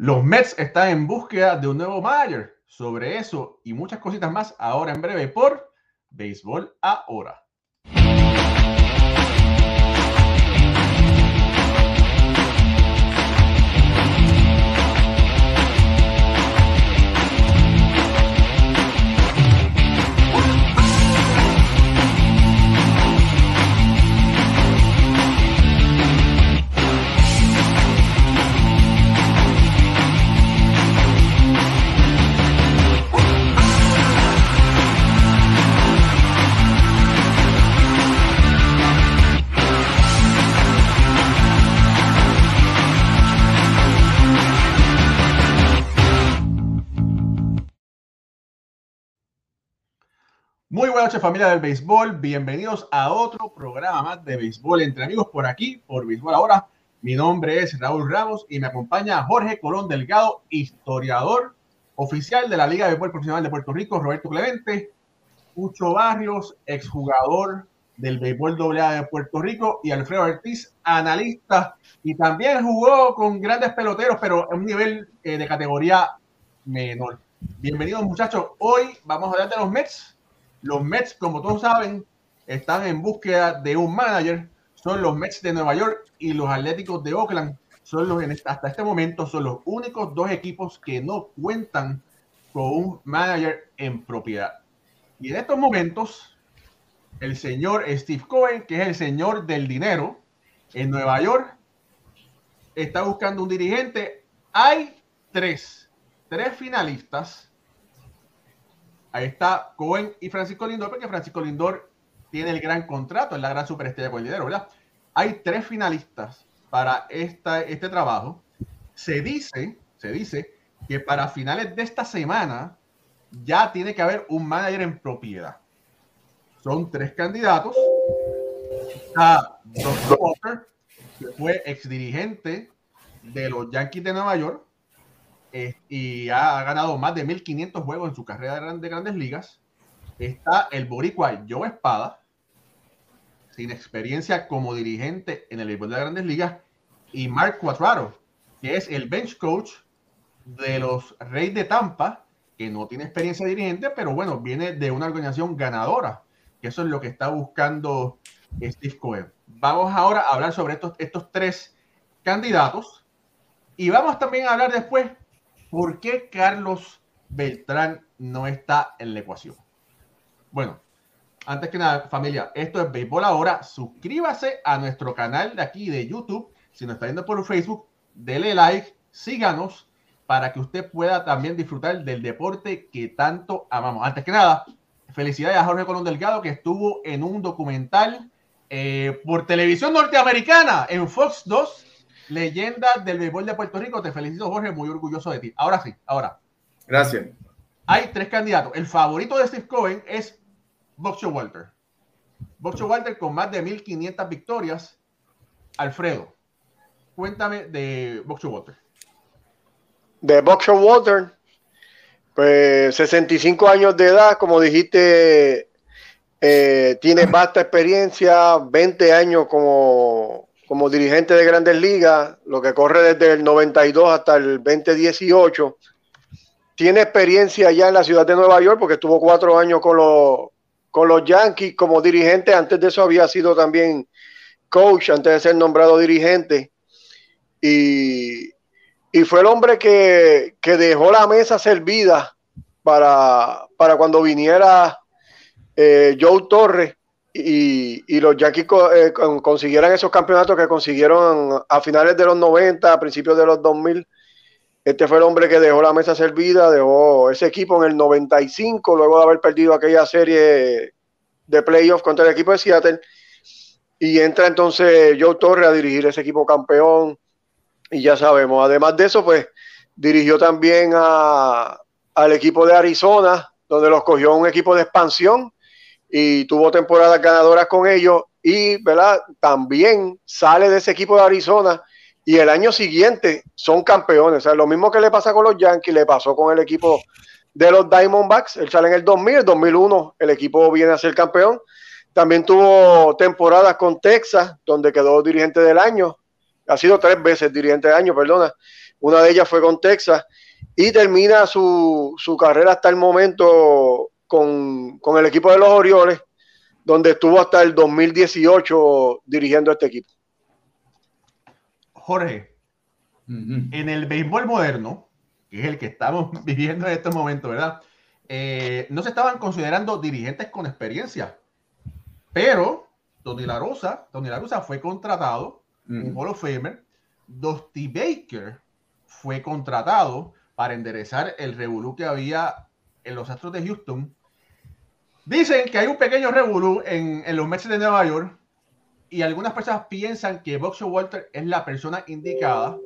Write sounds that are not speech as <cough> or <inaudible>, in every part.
Los Mets están en búsqueda de un nuevo manager. Sobre eso y muchas cositas más ahora en breve por Béisbol Ahora. Buenas noches familia del béisbol, bienvenidos a otro programa más de béisbol entre amigos por aquí, por Béisbol Ahora. Mi nombre es Raúl Ramos y me acompaña Jorge Colón Delgado, historiador oficial de la Liga de Béisbol Profesional de Puerto Rico, Roberto Clemente, Pucho Barrios, exjugador del béisbol AA de Puerto Rico y Alfredo Ortiz, analista y también jugó con grandes peloteros, pero en un nivel eh, de categoría menor. Bienvenidos muchachos, hoy vamos a hablar de los Mets los Mets, como todos saben, están en búsqueda de un manager. Son los Mets de Nueva York y los Atléticos de Oakland. Son los, hasta este momento, son los únicos dos equipos que no cuentan con un manager en propiedad. Y en estos momentos, el señor Steve Cohen, que es el señor del dinero en Nueva York, está buscando un dirigente. Hay tres, tres finalistas Ahí está Cohen y Francisco Lindor, porque Francisco Lindor tiene el gran contrato, es la gran superestrella con el dinero, ¿verdad? Hay tres finalistas para esta, este trabajo. Se dice, se dice que para finales de esta semana ya tiene que haber un manager en propiedad. Son tres candidatos. Está Dr. Walker, que fue ex dirigente de los Yankees de Nueva York y ha ganado más de 1500 juegos en su carrera de grandes ligas. Está el boricua Joe Espada, sin experiencia como dirigente en el béisbol de grandes ligas, y Mark Quatraro, que es el bench coach de los Reyes de Tampa, que no tiene experiencia dirigente, pero bueno, viene de una organización ganadora, que eso es lo que está buscando Steve Cohen. Vamos ahora a hablar sobre estos, estos tres candidatos y vamos también a hablar después ¿por qué Carlos Beltrán no está en la ecuación? Bueno, antes que nada, familia, esto es Béisbol Ahora. Suscríbase a nuestro canal de aquí de YouTube. Si nos está viendo por Facebook, dele like, síganos para que usted pueda también disfrutar del deporte que tanto amamos. Antes que nada, felicidades a Jorge Colón Delgado que estuvo en un documental eh, por televisión norteamericana en Fox 2 leyenda del béisbol de Puerto Rico. Te felicito, Jorge, muy orgulloso de ti. Ahora sí, ahora. Gracias. Hay tres candidatos. El favorito de Steve Cohen es Boxer Walter. Boxer Walter con más de 1500 victorias. Alfredo, cuéntame de Boxer Walter. De Boxer Walter, pues 65 años de edad, como dijiste, eh, tiene vasta experiencia, 20 años como como dirigente de grandes ligas, lo que corre desde el 92 hasta el 2018. Tiene experiencia ya en la ciudad de Nueva York porque estuvo cuatro años con los, con los Yankees como dirigente. Antes de eso había sido también coach, antes de ser nombrado dirigente. Y, fue el hombre que, dejó la mesa servida para, para cuando viniera eh, Joe Torres y, los Yankees eh, consiguieran esos campeonatos que consiguieron a finales de los 90, a principios de los 2000. Este fue el hombre que dejó la mesa servida, dejó ese equipo en el 95, luego de haber perdido aquella serie de playoffs contra el equipo de Seattle. Y entra entonces Joe Torre a dirigir ese equipo campeón. Y ya sabemos, además de eso, pues dirigió también al equipo de Arizona, donde los cogió un equipo de expansión y tuvo temporadas ganadoras con ellos y ¿verdad? también sale de ese equipo de Arizona y el año siguiente son campeones. O sea, lo mismo que le pasa con los Yankees, le pasó con el equipo de los Diamondbacks. Él sale en el 2000, el 2001 el equipo viene a ser campeón. También tuvo temporadas con Texas, donde quedó dirigente del año. ha sido tres veces dirigente de año, perdona. Una de ellas fue con Texas y termina su, su carrera hasta el momento con, con el equipo de los Orioles, donde estuvo hasta el 2018 dirigiendo este equipo. Jorge, en el béisbol moderno, que es el que estamos <laughs> viviendo en estos momentos, ¿verdad? Eh, no se estaban considerando dirigentes con experiencia, pero Tony La Rosa, Tony La Rosa fue contratado, un Hall of Famer, Dusty Baker fue contratado para enderezar el revolú que había en los Astros de Houston. Dicen que hay un pequeño revolú en, en los Mets de Nueva York y algunas personas piensan que Boxer Walter es la persona indicada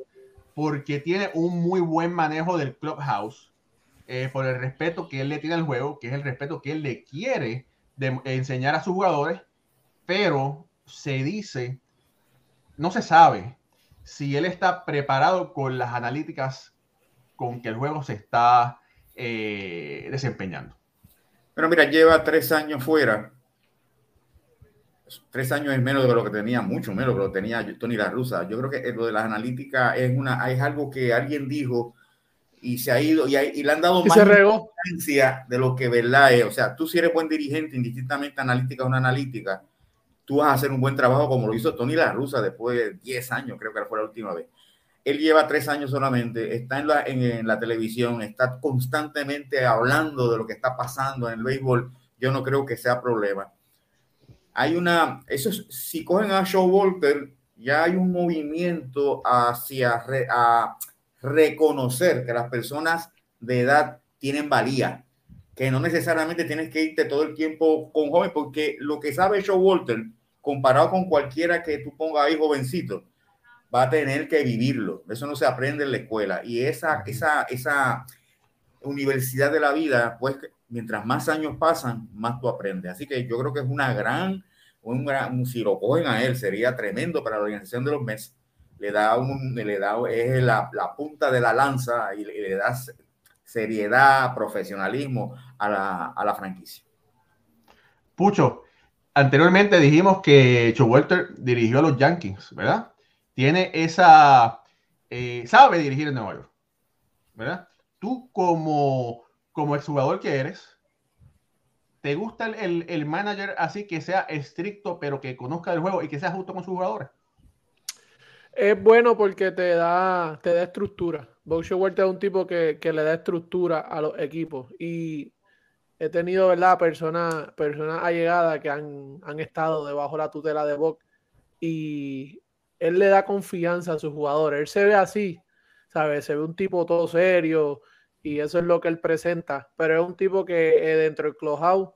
porque tiene un muy buen manejo del clubhouse, eh, por el respeto que él le tiene al juego, que es el respeto que él le quiere enseñar a sus jugadores, pero se dice, no se sabe si él está preparado con las analíticas con que el juego se está eh, desempeñando. Pero mira, lleva tres años fuera tres años es menos de lo que tenía, mucho menos de lo que tenía Tony La Russa. Yo creo que lo de las analíticas es, una, es algo que alguien dijo y se ha ido y, y le han dado más importancia de lo que verdad es. O sea, tú si eres buen dirigente, indistintamente analítica o una analítica, tú vas a hacer un buen trabajo como lo hizo Tony La Russa después de 10 años, creo que fue la última vez. Él lleva tres años solamente, está en la, televisión, está constantemente hablando de lo que está pasando en el béisbol. Yo no creo que sea problema hay una, eso si cogen a Walter ya hay un movimiento hacia a reconocer que las personas de edad tienen valía, que no necesariamente tienes que irte todo el tiempo con joven, porque lo que sabe Walter comparado con cualquiera que tú pongas ahí jovencito, va a tener que vivirlo. Eso no se aprende en la escuela. Y esa, esa, esa universidad de la vida, pues mientras más años pasan, más tú aprendes. Así que yo creo que es una gran, un gran, si lo cogen a él, sería tremendo para la organización de los Mets. Le da un, le da, es la, la punta de la lanza y le, da seriedad, profesionalismo a la, a la franquicia. Pucho, anteriormente dijimos que Walter dirigió a los Yankees, ¿verdad? Tiene esa, eh, sabe dirigir en Nueva York, ¿verdad? Tú como como exjugador que eres, ¿te gusta el, el, manager así que sea estricto, pero que conozca el juego y que sea justo con sus jugadores? Es bueno porque te da, te da estructura. Boucher Walter es un tipo que, que, le da estructura a los equipos. Y he tenido, ¿verdad?, personas personas allegadas que han, han estado debajo de la tutela de Bob. Y él le da confianza a sus jugadores. Él se ve así, ¿sabes? Se ve un tipo todo serio, y eso es lo que él presenta. Pero es un tipo que eh, dentro del clubhouse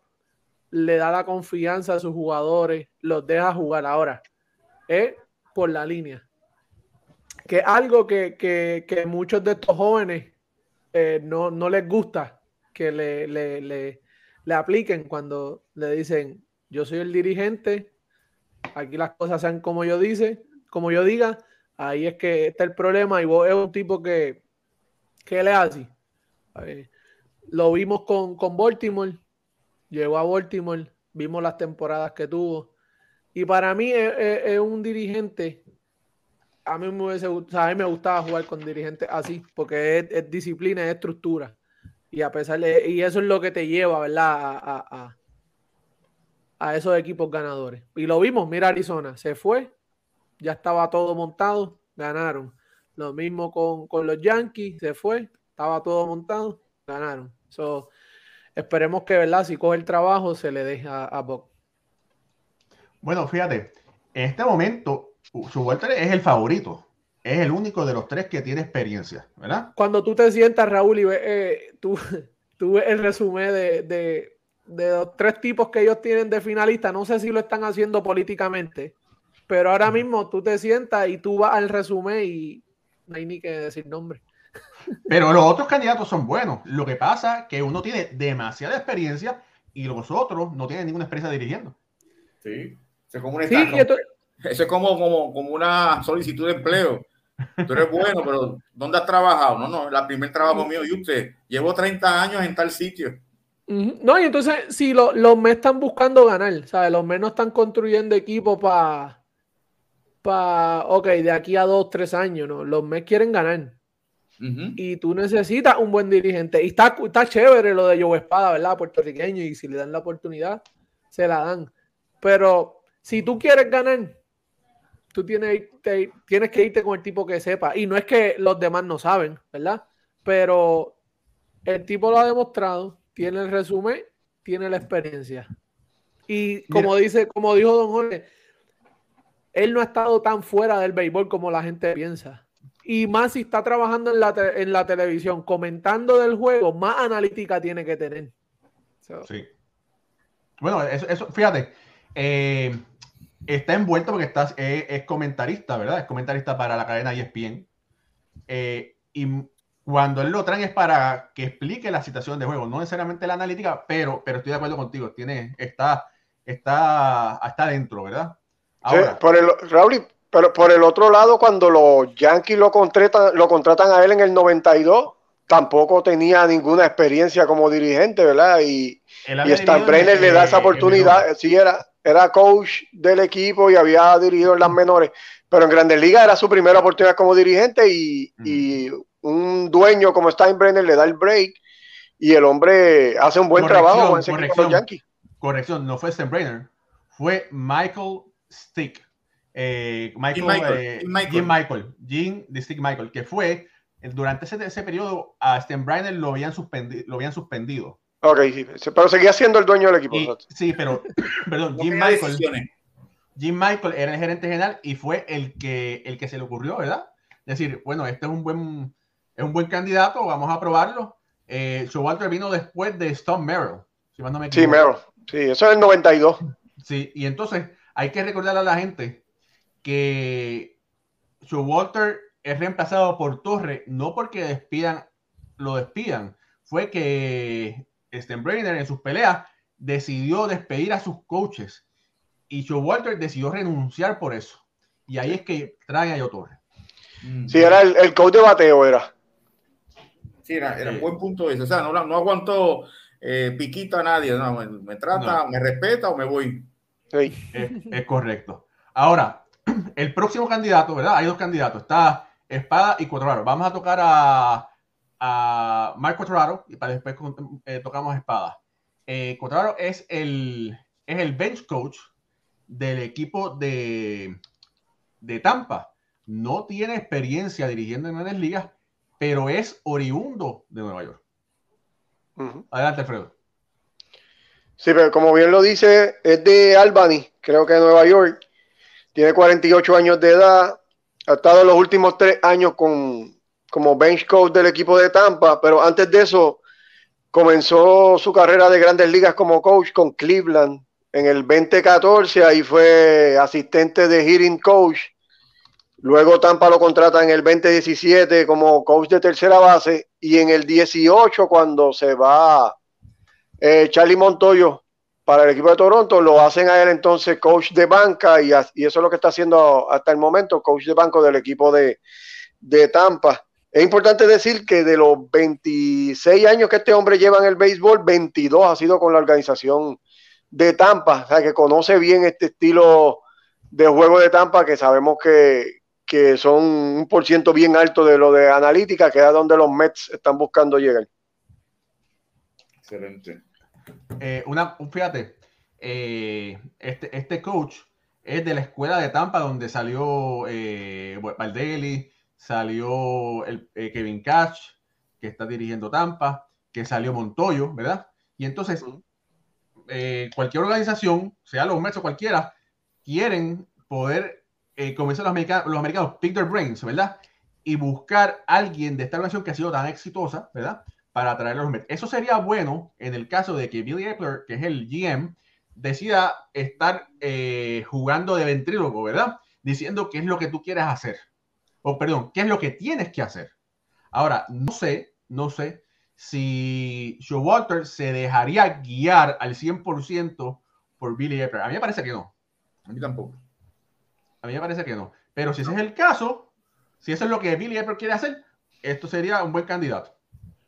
le da la confianza a sus jugadores, los deja jugar ahora. Es por la línea. Que algo que, que, que muchos de estos jóvenes eh, no, no, les gusta que le, le, le, le apliquen cuando le dicen, yo soy el dirigente, aquí las cosas sean como yo dice, como yo diga, ahí es que está el problema y vos es un tipo que, que le hace lo vimos con, con Baltimore, llegó a Baltimore, vimos las temporadas que tuvo. Y para mí es, un dirigente. A mí, me hubiese, mí me gustaba jugar con dirigentes así, porque es, disciplina, es estructura. Y a pesar de, y eso es lo que te lleva, ¿verdad? A, a, esos equipos ganadores. Y lo vimos, mira Arizona, se fue, ya estaba todo montado, ganaron. Lo mismo con, con los Yankees, se fue, estaba todo montado, ganaron. So, esperemos que, ¿verdad? Si coge el trabajo, se le deje a, a Bob. Bueno, fíjate, en este momento, su Walter es el favorito. Es el único de los tres que tiene experiencia, ¿verdad? Cuando tú te sientas, Raúl, y ves, eh, tú, <laughs> tú ves el resumen de, de, de los tres tipos que ellos tienen de finalista, no sé si lo están haciendo políticamente, pero ahora mismo tú te sientas y tú vas al resumen y no hay ni que decir nombre. Pero los otros candidatos son buenos. Lo que pasa es que uno tiene demasiada experiencia y los otros no tienen ninguna experiencia dirigiendo. Sí, eso es como, eso es como, como, una solicitud de empleo. Tú eres bueno, pero ¿dónde has trabajado? No, no, el primer trabajo mío y usted. Llevo 30 años en tal sitio. No, y entonces, si los me están buscando ganar, ¿sabes? Los menos están construyendo equipo para para, ok, de aquí a dos, tres años, ¿no? Los Mets quieren ganar. Y tú necesitas un buen dirigente. Y está, está chévere lo de Joe Espada, ¿verdad? Puertorriqueño. Y si le dan la oportunidad, se la dan. Pero si tú quieres ganar, tú tienes, tienes que irte con el tipo que sepa. Y no es que los demás no saben, ¿verdad? Pero el tipo lo ha demostrado, tiene el resumen, tiene la experiencia. Y como dice, como dijo Don Jorge, él no ha estado tan fuera del béisbol como la gente piensa. Y más si está trabajando en la, en la televisión, comentando del juego, más analítica tiene que tener. Sí. Bueno, eso, fíjate, eh, está envuelto porque estás, es, comentarista, ¿verdad? Es comentarista para la cadena ESPN. Eh, y cuando él lo trae es para que explique la situación de juego, no necesariamente la analítica, pero, pero estoy de acuerdo contigo, tiene, está, está, está dentro, ¿verdad? Ahora, por el, Raúl, pero por el otro lado, cuando los Yankees lo contratan, lo contratan a él en el 92, tampoco tenía ninguna experiencia como dirigente, ¿verdad? Y, y Stan Brenner le da esa oportunidad. Sí, era, era coach del equipo y había dirigido en las menores, pero en Grandes Ligas era su primera oportunidad como dirigente y, un dueño como Steinbrenner le da el break y el hombre hace un buen trabajo con ese corrección, Yankees. Corrección, no fue Steinbrenner, fue Michael Stick. Eh, Michael, eh, Jim Michael, Jim de Stick Michael, que fue durante ese, ese periodo a Steinbrenner lo habían, suspendido, lo habían suspendido Ok, sí, pero seguía siendo el dueño del equipo. sí, pero, <coughs> perdón, Jim Michael. Jim Michael era el gerente general y fue el que, el que se le ocurrió, ¿verdad? Decir, bueno, este es un buen, es un buen candidato, vamos a probarlo. Eh, Walter vino después de Stone Merrill, si no me Sí, Merrill. Sí, eso es el 92. Sí, y entonces hay que recordarle a la gente que Walter es reemplazado por Torre, no porque despidan, lo despidan, fue que Steinbrenner en sus peleas decidió despedir a sus coaches y Joe Walter decidió renunciar por eso. Y ahí es que trae a Joe Torres. Mm. Sí, era el, coach de bateo, era. Sí, era, era un buen punto eso. O sea, no, no aguantó eh, piquito a nadie. me, trata, me respeta o me voy. Es, correcto. Ahora, <clears throat> el próximo candidato, ¿verdad? Hay dos candidatos. Está Espada y Cuadraro. Vamos a tocar a a Marco Torraro y para después eh, tocamos espada. Eh, es el, es el bench coach del equipo de, de Tampa. No tiene experiencia dirigiendo en grandes ligas, pero es oriundo de Nueva York. Adelante, Alfredo. Sí, pero como bien lo dice, es de Albany, creo que de Nueva York. Tiene 48 años de edad. Ha estado los últimos tres años con, como bench coach del equipo de Tampa, pero antes de eso comenzó su carrera de grandes ligas como coach con Cleveland en el 2014, ahí fue asistente de hitting coach. Luego Tampa lo contrata en el 2017 como coach de tercera base y en el 18 cuando se va eh, Charlie Montoyo para el equipo de Toronto, lo hacen a él entonces coach de banca y, eso es lo que está haciendo hasta el momento, coach de banco del equipo de, de Tampa. Es importante decir que de los 26 años que este hombre lleva en el béisbol, 22 ha sido con la organización de Tampa, o sea, que conoce bien este estilo de juego de Tampa, que sabemos que, son un por ciento bien alto de lo de analítica, que es a donde los Mets están buscando llegar. Excelente. Eh, una, fíjate, eh, este, este coach es de la escuela de Tampa, donde salió eh, Valdelli, salió el, eh, Kevin Cash, que está dirigiendo Tampa, que salió Montoyo, ¿verdad? Y entonces, eh, cualquier organización, sea los Mets o cualquiera, quieren poder, eh, como dicen los americanos, los americanos, pick their brains, ¿verdad? Y buscar a alguien de esta organización que ha sido tan exitosa, ¿verdad? Para atraer a los Mets. Eso sería bueno en el caso de que Billy Epler, que es el GM, decida estar jugando de ventrílogo, ¿verdad? Diciendo qué es lo que tú quieres hacer o perdón, qué es lo que tienes que hacer. Ahora, no sé, no sé si Walter se dejaría guiar al 100% por Billy Epler. A mí me parece que no. A mí tampoco. A mí me parece que no. Pero si ese es el caso, si eso es lo que Billy Epler quiere hacer, esto sería un buen candidato.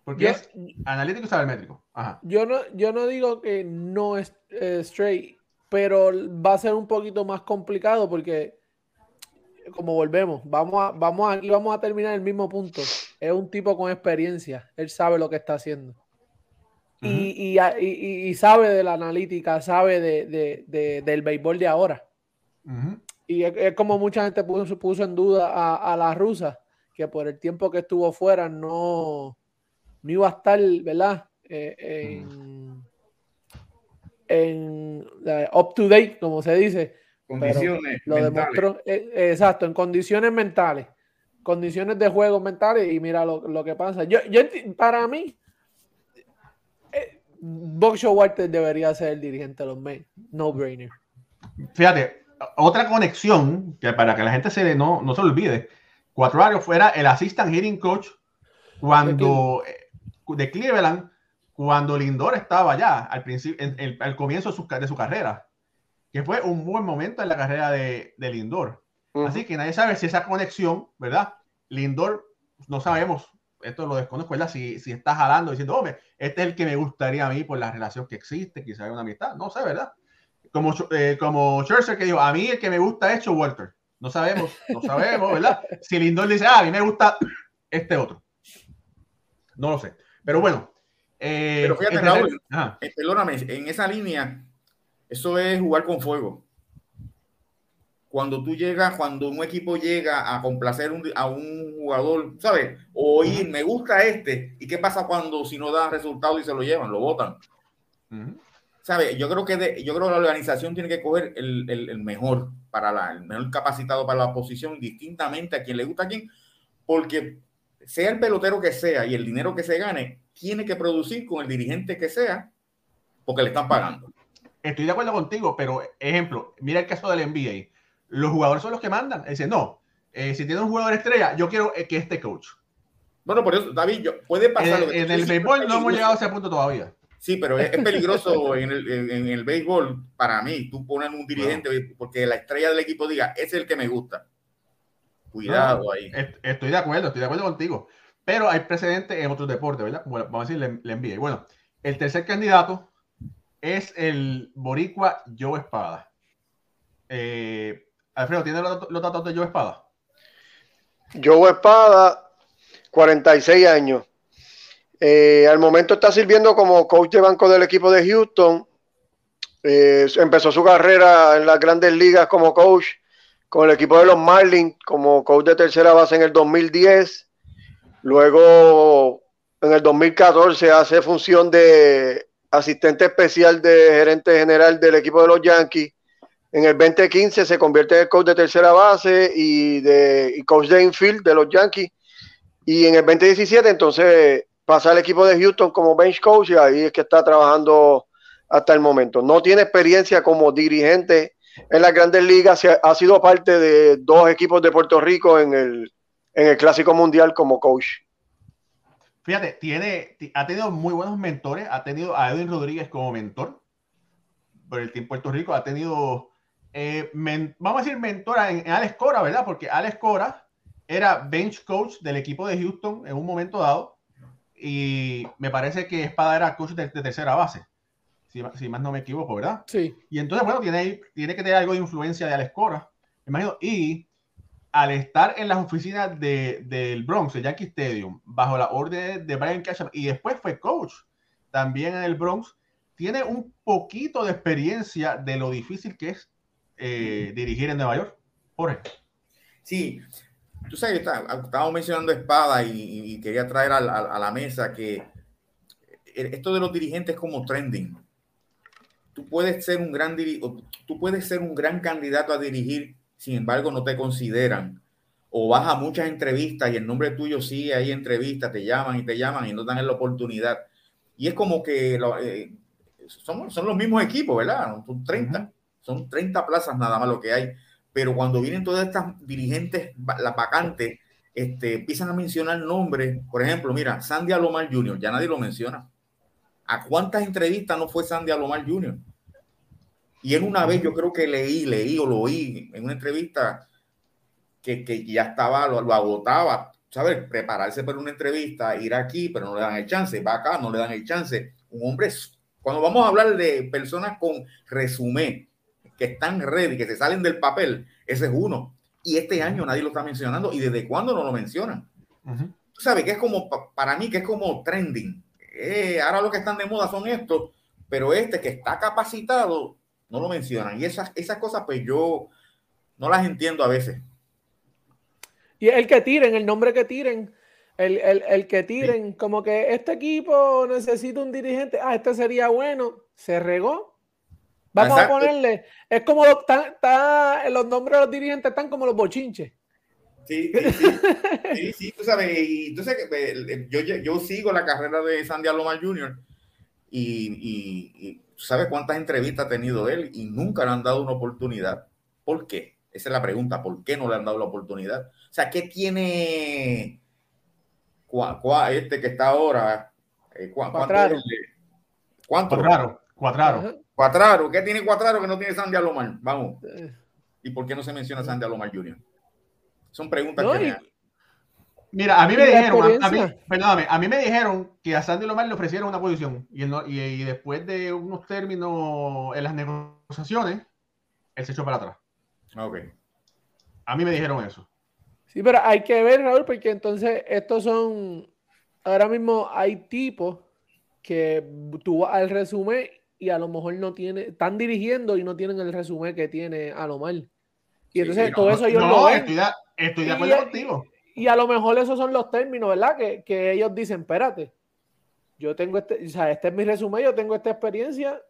Porque es analítico y sabermétrico. Yo, no, yo no digo que no es straight, pero va a ser un poquito más complicado porque como volvemos, vamos a, vamos aquí vamos a terminar el mismo punto. Es un tipo con experiencia, él sabe lo que está haciendo. y, y, sabe de la analítica, sabe de, del béisbol de ahora. Y es, como mucha gente puso, puso en duda a, la rusa, que por el tiempo que estuvo fuera no, no iba a estar, ¿verdad? Eh, en, en up to date, como se dice. Condiciones. lo demostró, eh, exacto, en condiciones mentales, condiciones de juego mentales, y mira lo, que pasa. Yo, yo, para mí, eh, Walter debería ser el dirigente de los Mets, no brainer. Fíjate, otra conexión que para que la gente se no, no se olvide, Cuatro años fuera el assistant hitting coach cuando de Cleveland cuando Lindor estaba ya al principio, al comienzo de su, de su, carrera, que fue un buen momento en la carrera de, de Lindor. Así que nadie sabe si esa conexión, ¿verdad? Lindor, no sabemos, esto lo desconozco, ¿verdad? Si, si está jalando diciendo, hombre, este es el que me gustaría a mí por la relación que existe, quizá hay una amistad, no sé, ¿verdad? Como, eh, como Scherzer que dijo, a mí el que me gusta es Walter. No sabemos, no sabemos, ¿verdad? Si Lindor dice, ah, a mí me gusta este otro. No lo sé. Pero bueno, eh, Pero fíjate, Raúl, eh, perdóname, en esa línea, eso es jugar con fuego. Cuando tú llegas, cuando un equipo llega a complacer a un jugador, ¿sabes? O oír, me gusta este. ¿Y qué pasa cuando si no da resultado y se lo llevan, lo votan? ¿Sabes? Yo creo que yo creo que la organización tiene que coger el, el, mejor para la, el mejor capacitado para la posición, distintamente a quien le gusta a quien, porque sea el pelotero que sea y el dinero que se gane, tiene que producir con el dirigente que sea, porque le están pagando. Estoy de acuerdo contigo, pero ejemplo, mira el caso del NBA. Los jugadores son los que mandan. Dicen, no, eh, si tiene un jugador estrella, yo quiero que este coach. Bueno, por eso, David, yo, puede pasar. En, el béisbol no hemos llegado a ese punto todavía. Sí, pero es, peligroso <laughs> en, el, en, el, béisbol para mí. Tú pones un dirigente porque la estrella del equipo diga, es el que me gusta. Cuidado ahí. Estoy de acuerdo, estoy de acuerdo contigo. Pero hay precedentes en otros deportes, ¿verdad? Bueno, vamos a decir, le, envíe. Bueno, el tercer candidato es el boricua Joe Espada. Eh, Alfredo, ¿tiene los, datos de Joe Espada? Joe Espada, 46 años. Eh, al momento está sirviendo como coach de banco del equipo de Houston. Eh, empezó su carrera en las grandes ligas como coach con el equipo de los Marlins, como coach de tercera base en el 2010. Luego, en el 2014, hace función de asistente especial de gerente general del equipo de los Yankees. En el 2015 se convierte en coach de tercera base y, de, coach de infield de los Yankees. Y en el 2017 entonces pasa al equipo de Houston como bench coach y ahí es que está trabajando hasta el momento. No tiene experiencia como dirigente en las grandes ligas, ha sido parte de dos equipos de Puerto Rico en el, en el Clásico Mundial como coach. Fíjate, tiene, ha tenido muy buenos mentores, ha tenido a Edwin Rodríguez como mentor por el tiempo Puerto Rico, ha tenido, eh, vamos a decir, mentora en, Alex Cora, ¿verdad? Porque Alex Cora era bench coach del equipo de Houston en un momento dado y me parece que Espada era coach de, tercera base, si, si, más no me equivoco, ¿verdad? Sí. Y entonces, bueno, tiene, tiene que tener algo de influencia de Alex Cora, me imagino, y al estar en las oficinas de, del Bronx, el Yankee Stadium, bajo la orden de Brian Cashman, y después fue coach también en el Bronx, tiene un poquito de experiencia de lo difícil que es eh, dirigir en Nueva York. Jorge. Sí, tú sabes, estábamos mencionando espada y, quería traer a, a, la mesa que esto de los dirigentes es como trending. Tú puedes ser un gran tú puedes ser un gran candidato a dirigir sin embargo no te consideran. O vas a muchas entrevistas y el nombre tuyo sigue ahí entrevistas, te llaman y te llaman y no dan la oportunidad. Y es como que eh, son, son, los mismos equipos, ¿verdad? Son 30, son 30 plazas nada más lo que hay. Pero cuando vienen todas estas dirigentes, las vacantes, este, empiezan a mencionar nombres. Por ejemplo, mira, Sandy Alomar Jr., ya nadie lo menciona. ¿A cuántas entrevistas no fue Sandy Alomar Jr.? Y en una vez yo creo que leí, leí o lo oí en una entrevista que, que ya estaba, lo, agotaba, ¿sabes? Prepararse para una entrevista, ir aquí, pero no le dan el chance, va acá, no le dan el chance. Un hombre, cuando vamos a hablar de personas con resumen, que están ready, que se salen del papel, ese es uno. y este año nadie lo está mencionando. ¿Y desde cuándo no lo mencionan? Tú sabes que es como, para mí, que es como trending. Eh, ahora lo que están de moda son estos, pero este que está capacitado no lo mencionan. Y esas, esas cosas, pues yo no las entiendo a veces. Y el que tiren, el nombre que tiren, el, el, el que tiren, como que este equipo necesita un dirigente, ah, este sería bueno, se regó. Vamos a ponerle, es como está, los nombres de los dirigentes están como los bochinches. Sí, sí, sí, sí, tú sabes, y entonces yo, yo sigo la carrera de Sandy Alomar Jr. Y, y, sabes cuántas entrevistas ha tenido él y nunca le han dado una oportunidad. ¿Por qué? Esa es la pregunta, ¿por qué no le han dado la oportunidad? O sea, ¿qué tiene este que está ahora? Eh, cuatraro. ¿Cuánto? Cuatraro. Cuatraro. Cuatraro. ¿Qué tiene Cuatraro que no tiene Sandy Alomar? Vamos. Eh. ¿Y por qué no se menciona Sandy Alomar Jr.? Son preguntas que me Mira, a mí me dijeron, a, mí, perdóname, a mí me dijeron que a Sandy Lomar le ofrecieron una posición y, y, después de unos términos en las negociaciones, él se echó para atrás. Ok. A mí me dijeron eso. Sí, pero hay que ver, Raúl, porque entonces estos son, ahora mismo hay tipos que tú vas al resumen y a lo mejor no tiene, están dirigiendo y no tienen el resumen que tiene a lo mal. Y entonces todo eso yo no, Estoy de, estoy de acuerdo contigo. Y a lo mejor esos son los términos, ¿verdad? Que, que ellos dicen, espérate, yo tengo este, o sea, este es mi resumen, yo tengo esta experiencia,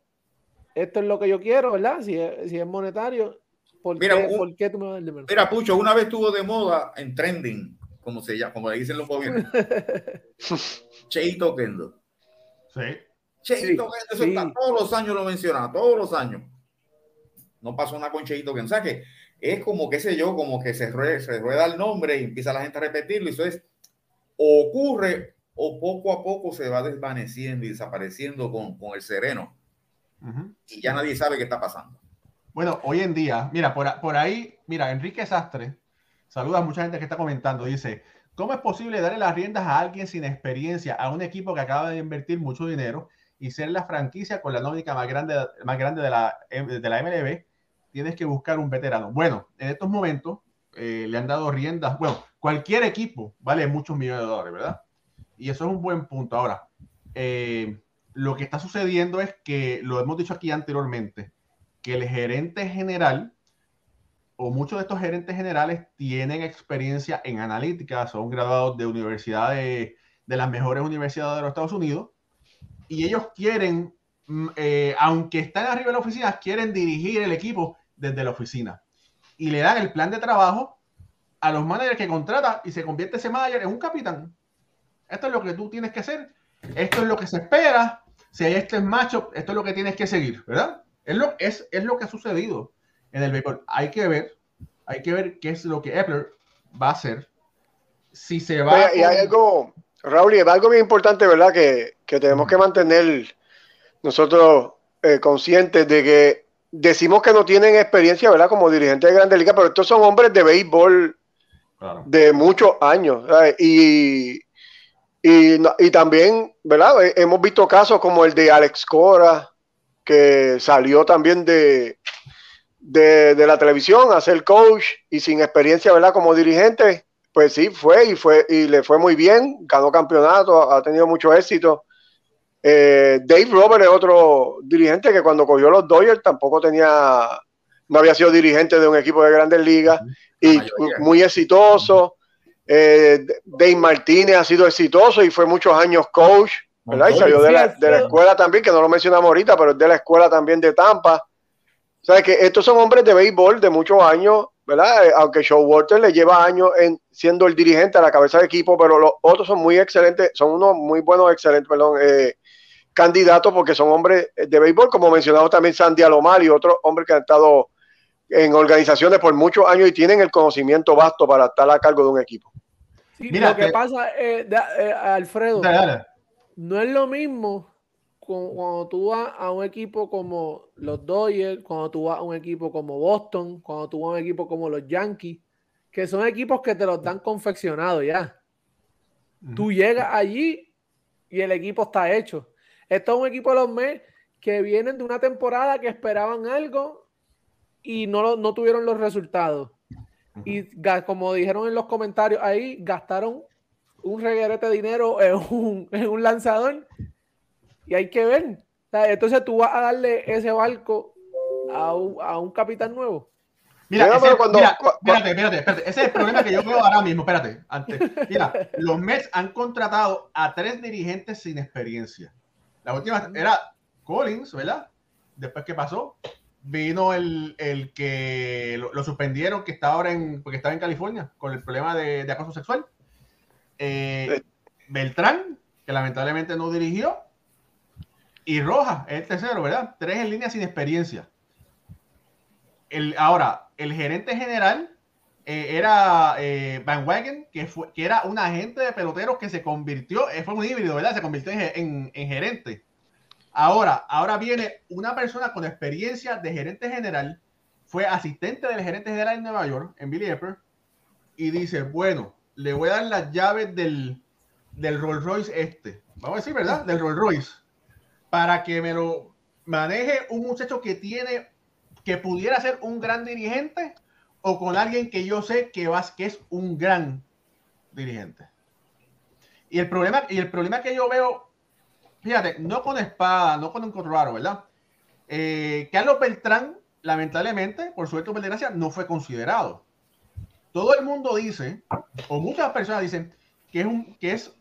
esto es lo que yo quiero, ¿verdad? Si es, si es monetario, ¿por, mira, qué, ¿por qué tú me vas a dar Mira, Pucho, una vez estuvo de moda en trending, como se llama, como le dicen los gobiernos. <laughs> Cheito Kendo. Sí. Cheito Kendo, eso está, todos los años lo menciona, todos los años. No pasó nada con Cheito Kendo. O sea que es como, qué sé yo, como que se rueda, se rueda el nombre y empieza la gente a repetirlo. Y eso es, ocurre o poco a poco se va desvaneciendo y desapareciendo con, con el sereno. Y ya nadie sabe qué está pasando. Bueno, hoy en día, mira, por, por ahí, mira, Enrique Sastre, saluda a mucha gente que está comentando, dice, ¿cómo es posible darle las riendas a alguien sin experiencia, a un equipo que acaba de invertir mucho dinero y ser la franquicia con la nómica más grande, más grande de la, de la MLB? Tienes que buscar un veterano. Bueno, en estos momentos eh, le han dado riendas. Bueno, cualquier equipo vale muchos millones de dólares, ¿verdad? Y eso es un buen punto. Ahora, eh, lo que está sucediendo es que, lo hemos dicho aquí anteriormente, que el gerente general o muchos de estos gerentes generales tienen experiencia en analítica, son graduados de universidades, de las mejores universidades de los Estados Unidos, y ellos quieren, mm, eh, aunque están arriba de la oficina, quieren dirigir el equipo desde la oficina. Y le dan el plan de trabajo a los managers que contrata y se convierte ese manager en un capitán. Esto es lo que tú tienes que hacer. Esto es lo que se espera. Si hay este macho, esto es lo que tienes que seguir, ¿verdad? Es lo, es, es lo que ha sucedido en el béisbol. Hay que ver, hay que ver qué es lo que Epler va a hacer. Si se va. Y hay algo, Raúl, y algo bien importante, ¿verdad? Que, que tenemos que mantener nosotros eh, conscientes de que decimos que no tienen experiencia, ¿verdad? Como dirigentes de Grandes Ligas, pero estos son hombres de béisbol de muchos años. Y, y, también, ¿verdad? Hemos visto casos como el de Alex Cora, que salió también de, de, de, la televisión a ser coach y sin experiencia, ¿verdad? Como dirigente, pues sí, fue y fue y le fue muy bien, ganó campeonato, ha tenido mucho éxito. Eh, Dave Robert es otro dirigente que cuando cogió los Dodgers tampoco tenía, no había sido dirigente de un equipo de grandes ligas y muy exitoso. Eh, Dave Martínez ha sido exitoso y fue muchos años coach, ¿verdad? Y salió de la, de la, escuela también, que no lo mencionamos ahorita, pero es de la escuela también de Tampa. O sea, que estos son hombres de béisbol de muchos años, ¿verdad? Eh, aunque Showalter le lleva años en, siendo el dirigente a la cabeza del equipo, pero los otros son muy excelentes, son unos muy buenos, excelentes, perdón, eh, candidatos porque son hombres de béisbol, como mencionado también Sandy Alomar y otros hombres que han estado en organizaciones por muchos años y tienen el conocimiento vasto para estar a cargo de un equipo. Mira, lo que pasa, eh, eh, Alfredo, no es lo mismo cuando tú vas a un equipo como los Dodgers, cuando tú vas a un equipo como Boston, cuando tú vas a un equipo como los Yankees, que son equipos que te los dan confeccionados ya. Tú llegas allí y el equipo está hecho. Esto es un equipo de los Mets que vienen de una temporada que esperaban algo y no, no tuvieron los resultados. Y como dijeron en los comentarios ahí, gastaron un reguerete de dinero en un, en un lanzador y hay que ver. entonces tú vas a darle ese barco a un, a un capitán nuevo. Mira, ese, cuando, espérate, espérate, espérate. Ese es el problema que yo veo ahora mismo. Espérate, antes. Mira, <laughs> los Mets han contratado a tres dirigentes sin experiencia. La última era Collins, ¿verdad? Después, ¿qué pasó? Vino el, el que lo, suspendieron, que está ahora en, porque estaba en California con el problema de, de acoso sexual. Eh, Beltrán, que lamentablemente no dirigió. Y Roja, el tercero, ¿verdad? Tres en línea sin experiencia. El, ahora, el gerente general eh, era eh, Van Wagen, que, fue, que era un agente de peloteros que se convirtió, eh, fue un híbrido, ¿verdad? Se convirtió en, gerente. Ahora, ahora viene una persona con experiencia de gerente general, fue asistente del gerente general en Nueva York, en Billy Epper, y dice, bueno, le voy a dar las llaves del, del Rolls Royce este, vamos a decir, ¿verdad? Del Rolls Royce, para que me lo maneje un muchacho que tiene que pudiera ser un gran dirigente o con alguien que yo sé que, vas, que es un gran dirigente. Y el problema, y el problema que yo veo, fíjate, no con espada, no con un Colorado, ¿verdad? Eh, Carlos Beltrán, lamentablemente, por suerte o por no fue considerado. Todo el mundo dice, o muchas personas dicen, que es, un, que, es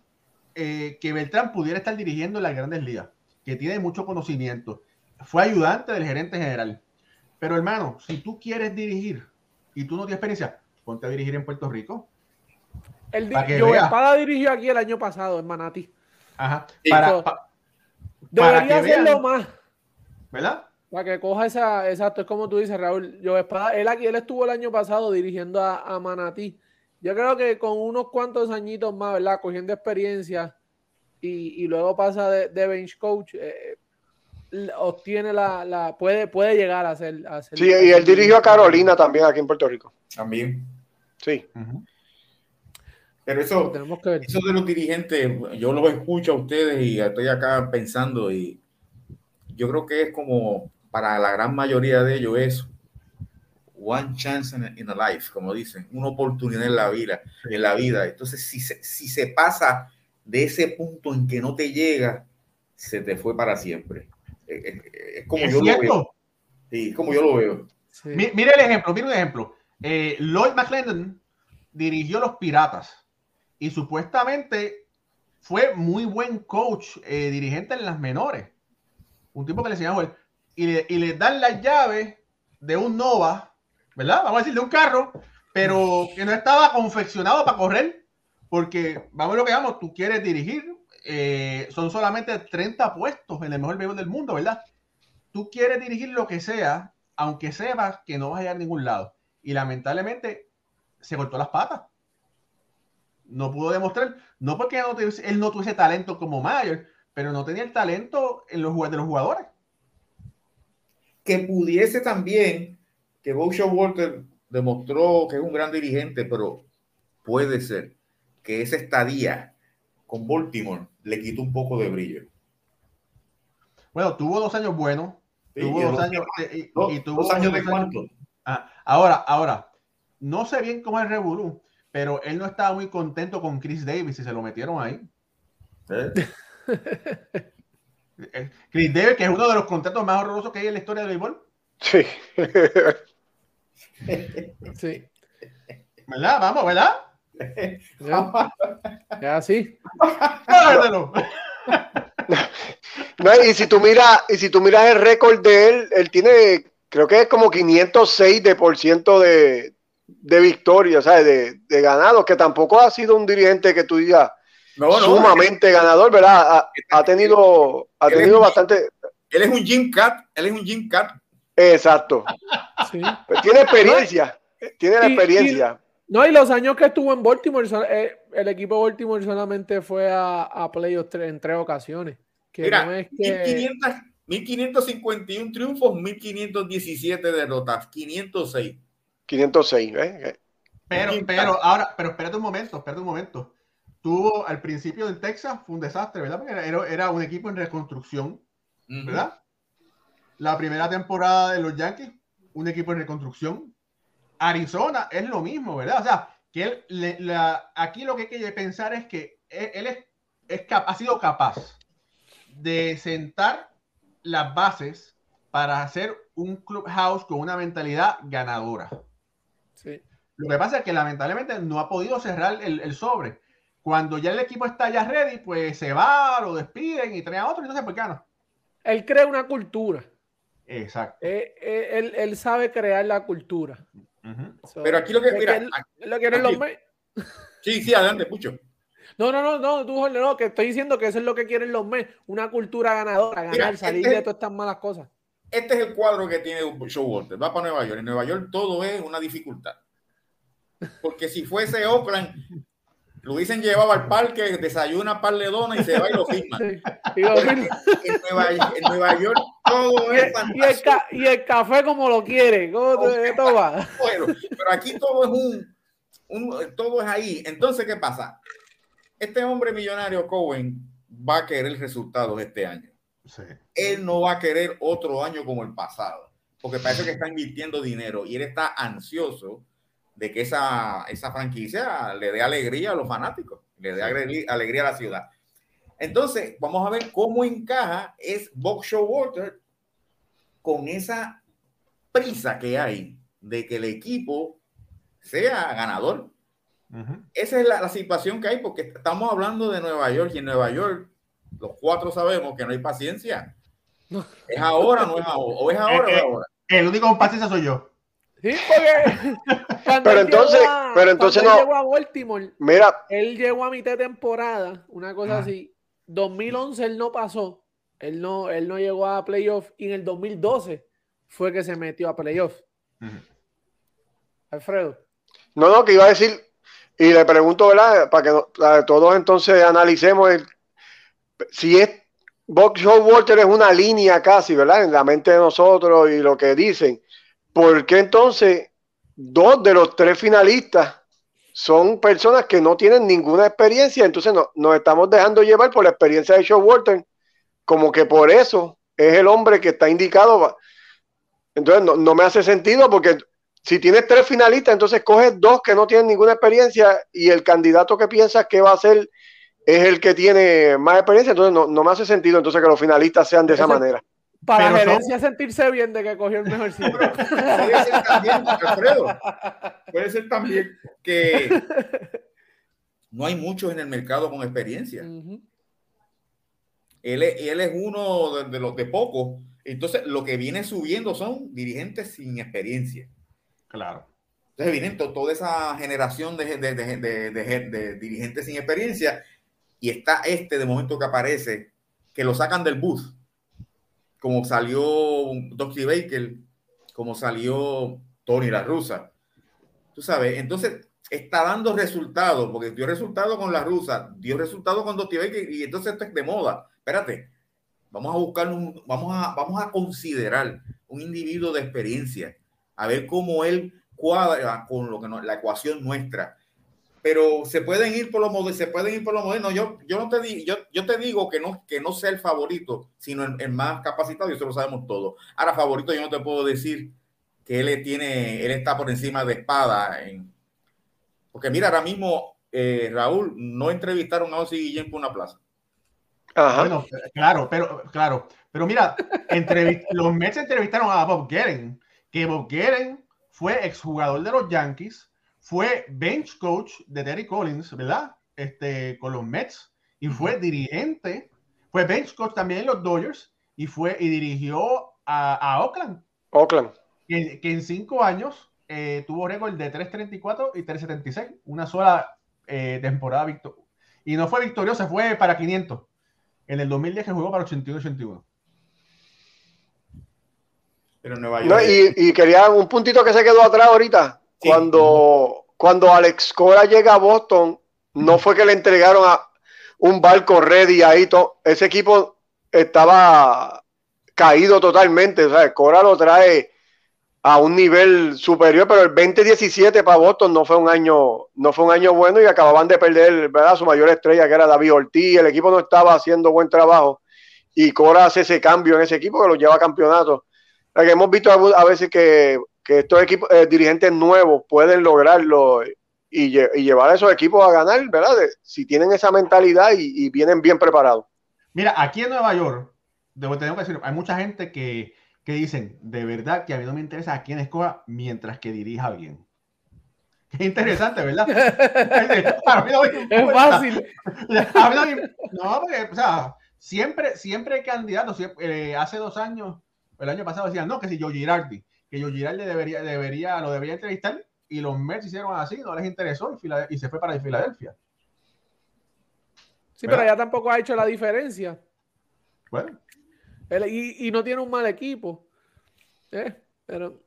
eh, que Beltrán pudiera estar dirigiendo las grandes ligas, que tiene mucho conocimiento. Fue ayudante del gerente general. Pero hermano, si tú quieres dirigir y tú no tienes experiencia, ponte a dirigir en Puerto Rico. El Joe Espada dirigió aquí el año pasado en Manati. Ajá. Para, debería hacerlo más. ¿Verdad? Para que coja esa, exacto, es como tú dices, Raúl. Joe Espada, él aquí, él estuvo el año pasado dirigiendo a, a Manatí. Yo creo que con unos cuantos añitos más, ¿verdad? Cogiendo experiencia y, y luego pasa de, de bench coach, eh, obtiene la, la, puede, puede llegar a ser, a Sí, y él dirigió a Carolina también aquí en Puerto Rico. También. Sí. Pero eso, eso de los dirigentes, yo los escucho a ustedes y estoy acá pensando y yo creo que es como para la gran mayoría de ellos es one chance in, a life, como dicen, una oportunidad en la vida, en la vida. Entonces, si se, si se pasa de ese punto en que no te llega, se te fue para siempre. Es, como yo lo veo. Sí, como yo lo veo. Mire el ejemplo, mire un ejemplo. Eh, Lloyd McClendon dirigió los Piratas y supuestamente fue muy buen coach, eh, dirigente en las menores. Un tipo que le enseñaba y le, y le dan las llaves de un Nova, ¿verdad? Vamos a decir de un carro, pero que no estaba confeccionado para correr, porque vamos a lo que vamos, tú quieres dirigir, eh, son solamente 30 puestos en el mejor béisbol del mundo, ¿verdad? Tú quieres dirigir lo que sea, aunque sepas que no vas a llegar a ningún lado. Y lamentablemente se cortó las patas. No pudo demostrar, no porque él no tuviese talento como Mayer, pero no tenía el talento en los, de los jugadores. Que pudiese también, que Boucher Walter demostró que es un gran dirigente, pero puede ser que esa estadía con Baltimore le quitó un poco de brillo. Bueno, tuvo dos años buenos. tuvo dos, años. y, tuvo dos años de cuánto. Ah, ahora, ahora, no sé bien cómo es Revolú, pero él no estaba muy contento con Chris Davis y se lo metieron ahí. ¿Eh? <laughs> Eh, Chris Davis, que es uno de los contratos más horrorosos que hay en la historia del béisbol. Sí. <laughs> sí. ¿Verdad? Vamos, ¿verdad? <laughs> Ya, así. <laughs> no, y si tú miras, y si tú miras el récord de él, él tiene, creo que es como 506 de por ciento de, de victoria, ¿sabes? De, de ganado, que tampoco ha sido un dirigente que tú digas sumamente ganador, ¿verdad? Ha, tenido, ha tenido bastante. él es un Jim Cat, él es un Jim Cat. Exacto. Pues tiene experiencia, tiene la experiencia. No, y los años que estuvo en Baltimore, eh, el equipo de Baltimore solamente fue a, a playoffs en tres ocasiones. Que Mira, no es que... 1551 triunfos, 1517 derrotas, 506. 506, ¿eh? Pero, pero, ahora, pero espérate un momento, espérate un momento. Tuvo al principio en Texas, fue un desastre, ¿verdad? Porque era, era un equipo en reconstrucción, ¿verdad? La primera temporada de los Yankees, un equipo en reconstrucción Arizona es lo mismo, ¿verdad? O sea, que él, la, aquí lo que hay que pensar es que él, es, es, ha sido capaz de sentar las bases para hacer un clubhouse con una mentalidad ganadora. Sí. Lo que pasa es que lamentablemente no ha podido cerrar el, sobre. Cuando ya el equipo está ya ready, pues se va, lo despiden y traen a otro, entonces, ¿por qué no? Él crea una cultura. Exacto. Eh, eh, él, sabe crear la cultura. Pero aquí lo que. Mira, lo quieren los Sí, sí, adelante, Pucho. No, no, no, no, tú, no, que estoy diciendo que eso es lo que quieren los MES, una cultura ganadora, ganar, salir este de todas estas malas cosas. Este es el cuadro que tiene Showalter, va para Nueva York. En Nueva York todo es una dificultad. Porque si fuese Oakland, lo dicen llevaba al parque, desayuna par de donas y se va y lo firma. <laughs> en, Nueva, York todo es y, y, el café como lo quiere, ¿cómo va? Bueno, pero aquí todo es un, un, todo es ahí. Entonces, ¿qué pasa? Este hombre millonario Cohen va a querer resultados este año. Él no va a querer otro año como el pasado, porque parece que está invirtiendo dinero y él está ansioso de que esa, esa franquicia le dé alegría a los fanáticos, le dé alegría a la ciudad. Entonces, vamos a ver cómo encaja es Box Show Water con esa prisa que hay de que el equipo sea ganador. Esa es la, la, situación que hay, porque estamos hablando de Nueva York y en Nueva York los cuatro sabemos que no hay paciencia. Es ahora, no es ahora. O es ahora o es ahora. El único con paciencia soy yo. Sí, porque <laughs> pero entonces, pero entonces no. Él llegó a Baltimore, mira, él llegó a mitad de temporada, una cosa así. 2011 él no pasó, él no, él no llegó a playoff y en el 2012 fue que se metió a playoff. Alfredo. No, no, que iba a decir, y le pregunto, ¿verdad? Para que todos entonces analicemos el, si es Box Show Walter es una línea casi, ¿verdad? En la mente de nosotros y lo que dicen. ¿Por qué entonces dos de los tres finalistas son personas que no tienen ninguna experiencia? Entonces no, nos estamos dejando llevar por la experiencia de Show Walter, como que por eso es el hombre que está indicado. Entonces no, no me hace sentido porque si tienes tres finalistas, entonces coges dos que no tienen ninguna experiencia y el candidato que piensas que va a ser es el que tiene más experiencia, entonces no, no me hace sentido entonces que los finalistas sean de esa manera. Para la gerencia sentirse bien de que cogió el mejor sitio. Puede ser también, Alfredo, puede ser también que no hay muchos en el mercado con experiencia. él, es, él, es uno de, los de pocos. Entonces, lo que viene subiendo son dirigentes sin experiencia. Claro. Entonces, vienen toda esa generación de, de dirigentes sin experiencia y está este de momento que aparece, que lo sacan del bus, como salió Dr. Baker, como salió Tony la rusa. Tú sabes, entonces está dando resultados, porque dio resultado con la rusa, dio resultado con Dr. Baker y entonces esto es de moda. Espérate, vamos a buscar un, vamos a, vamos a considerar un individuo de experiencia, a ver cómo él cuadra con lo que la ecuación nuestra pero se pueden ir por los modernos, se pueden ir por los modernos. Yo, yo no te digo, yo, yo te digo que no, que no sea el favorito, sino el, más capacitado, y eso lo sabemos todos. Ahora, favorito, yo no te puedo decir que él tiene, él está por encima de espada. En, porque mira, ahora mismo, eh, Raúl, no entrevistaron a Ozzy Guillén por una plaza. Bueno, claro, pero claro, pero mira, <laughs> los Mets entrevistaron a Bob Guerin, que Bob Guerin fue exjugador de los Yankees, fue bench coach de Terry Collins, ¿verdad? Este, con los Mets y fue dirigente, fue bench coach también en los Dodgers y fue y dirigió a, Oakland. Oakland. Que, en cinco años eh, tuvo récord de 3.34 y 3.76, una sola eh, temporada victoriosa. Y no fue victoriosa, fue para 500. En el 2010 que jugó para 81-81. Pero Nueva York. y, y, quería un puntito que se quedó atrás ahorita. Cuando, cuando Alex Cora llega a Boston, no fue que le entregaron a un barco ready ahí. Todo. Ese equipo estaba caído totalmente. O sea, Cora lo trae a un nivel superior, pero el 2017 para Boston no fue un año, no fue un año bueno y acababan de perder ¿verdad? su mayor estrella, que era David Ortiz. El equipo no estaba haciendo buen trabajo y Cora hace ese cambio en ese equipo que lo lleva a campeonato. hemos visto a veces que que estos equipos, eh, dirigentes nuevos pueden lograrlo y, llevar a esos equipos a ganar, ¿verdad? si tienen esa mentalidad y, vienen bien preparados. Mira, aquí en Nueva York, debo tener que decir, hay mucha gente que, que dicen, de verdad que a mí no me interesa a quién escoja mientras que dirija bien. <laughs> Qué interesante, ¿verdad? es fácil. no, porque, o sea, siempre, siempre hay candidatos. Eh, hace dos años, el año pasado decían, no, que si yo Girardi, que yo Girardi debería, debería, lo debería entrevistar y los Mets hicieron así, no les interesó y, y se fue para Filadelfia. Sí, pero ya tampoco ha hecho la diferencia. Bueno. y, y, no tiene un mal equipo. Eh, pero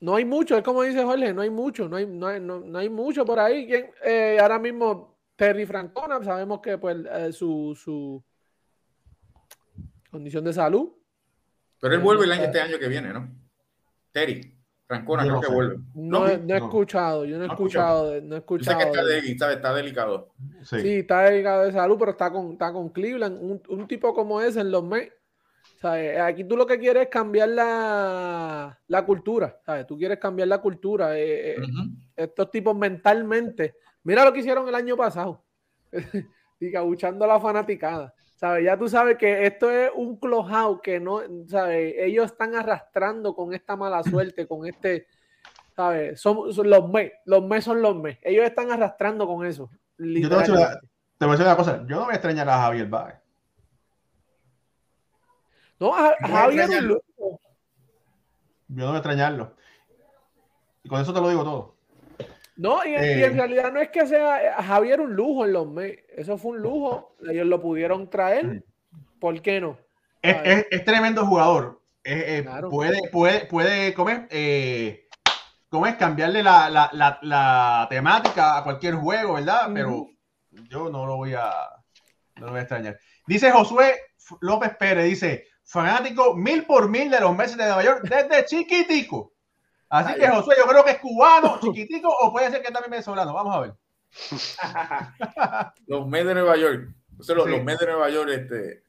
no hay mucho, es como dice Jorge, no hay mucho, no hay, no hay, no, hay mucho por ahí. Eh, ahora mismo Terry Francona, sabemos que pues eh, su, su condición de salud. Pero él vuelve el año, este año que viene, ¿no? Terry. Francona creo que vuelve. No, he escuchado, yo no he escuchado, no he escuchado. Yo sé que está, delicado. Sí. está delicado de salud, pero está con, está con Cleveland. Un, un tipo como ese en los meses eh, aquí tú lo que quieres es cambiar la, la cultura, ¿sabes? Tú quieres cambiar la cultura. Eh, eh, estos tipos mentalmente, mira lo que hicieron el año pasado, <laughs> y cabuchando a la fanaticada. ¿Sabes? Ya tú sabes que esto es un clojado que no, ¿sabes? Ellos están arrastrando con esta mala <laughs> suerte, con este, ¿sabes? Son, los mes, los mes son los mes. Ellos están arrastrando con eso. Yo te voy, a decir una, cosa, yo no voy a extrañar a Javier Baez. No, Javier es lujo. Yo no voy a extrañarlo. Y con eso te lo digo todo. No, y, en eh. realidad no es que sea eh, Javier un lujo en los meses. Eso fue un lujo. Ellos lo pudieron traer. ¿Por qué no? Es, es, tremendo jugador. Eh, puede, puede, puede comer, ¿cómo es? cambiarle la, la, la, la, temática a cualquier juego, ¿verdad? Pero yo no lo voy a no lo voy a extrañar. Dice Josué López Pérez, dice, fanático mil por mil de los meses de Nueva York desde chiquitico. Así que Josué, yo creo que es cubano, chiquitico, o puede ser que también venezolano. Vamos a ver. <laughs> los Mets de Nueva York. los, los Mets de Nueva York este,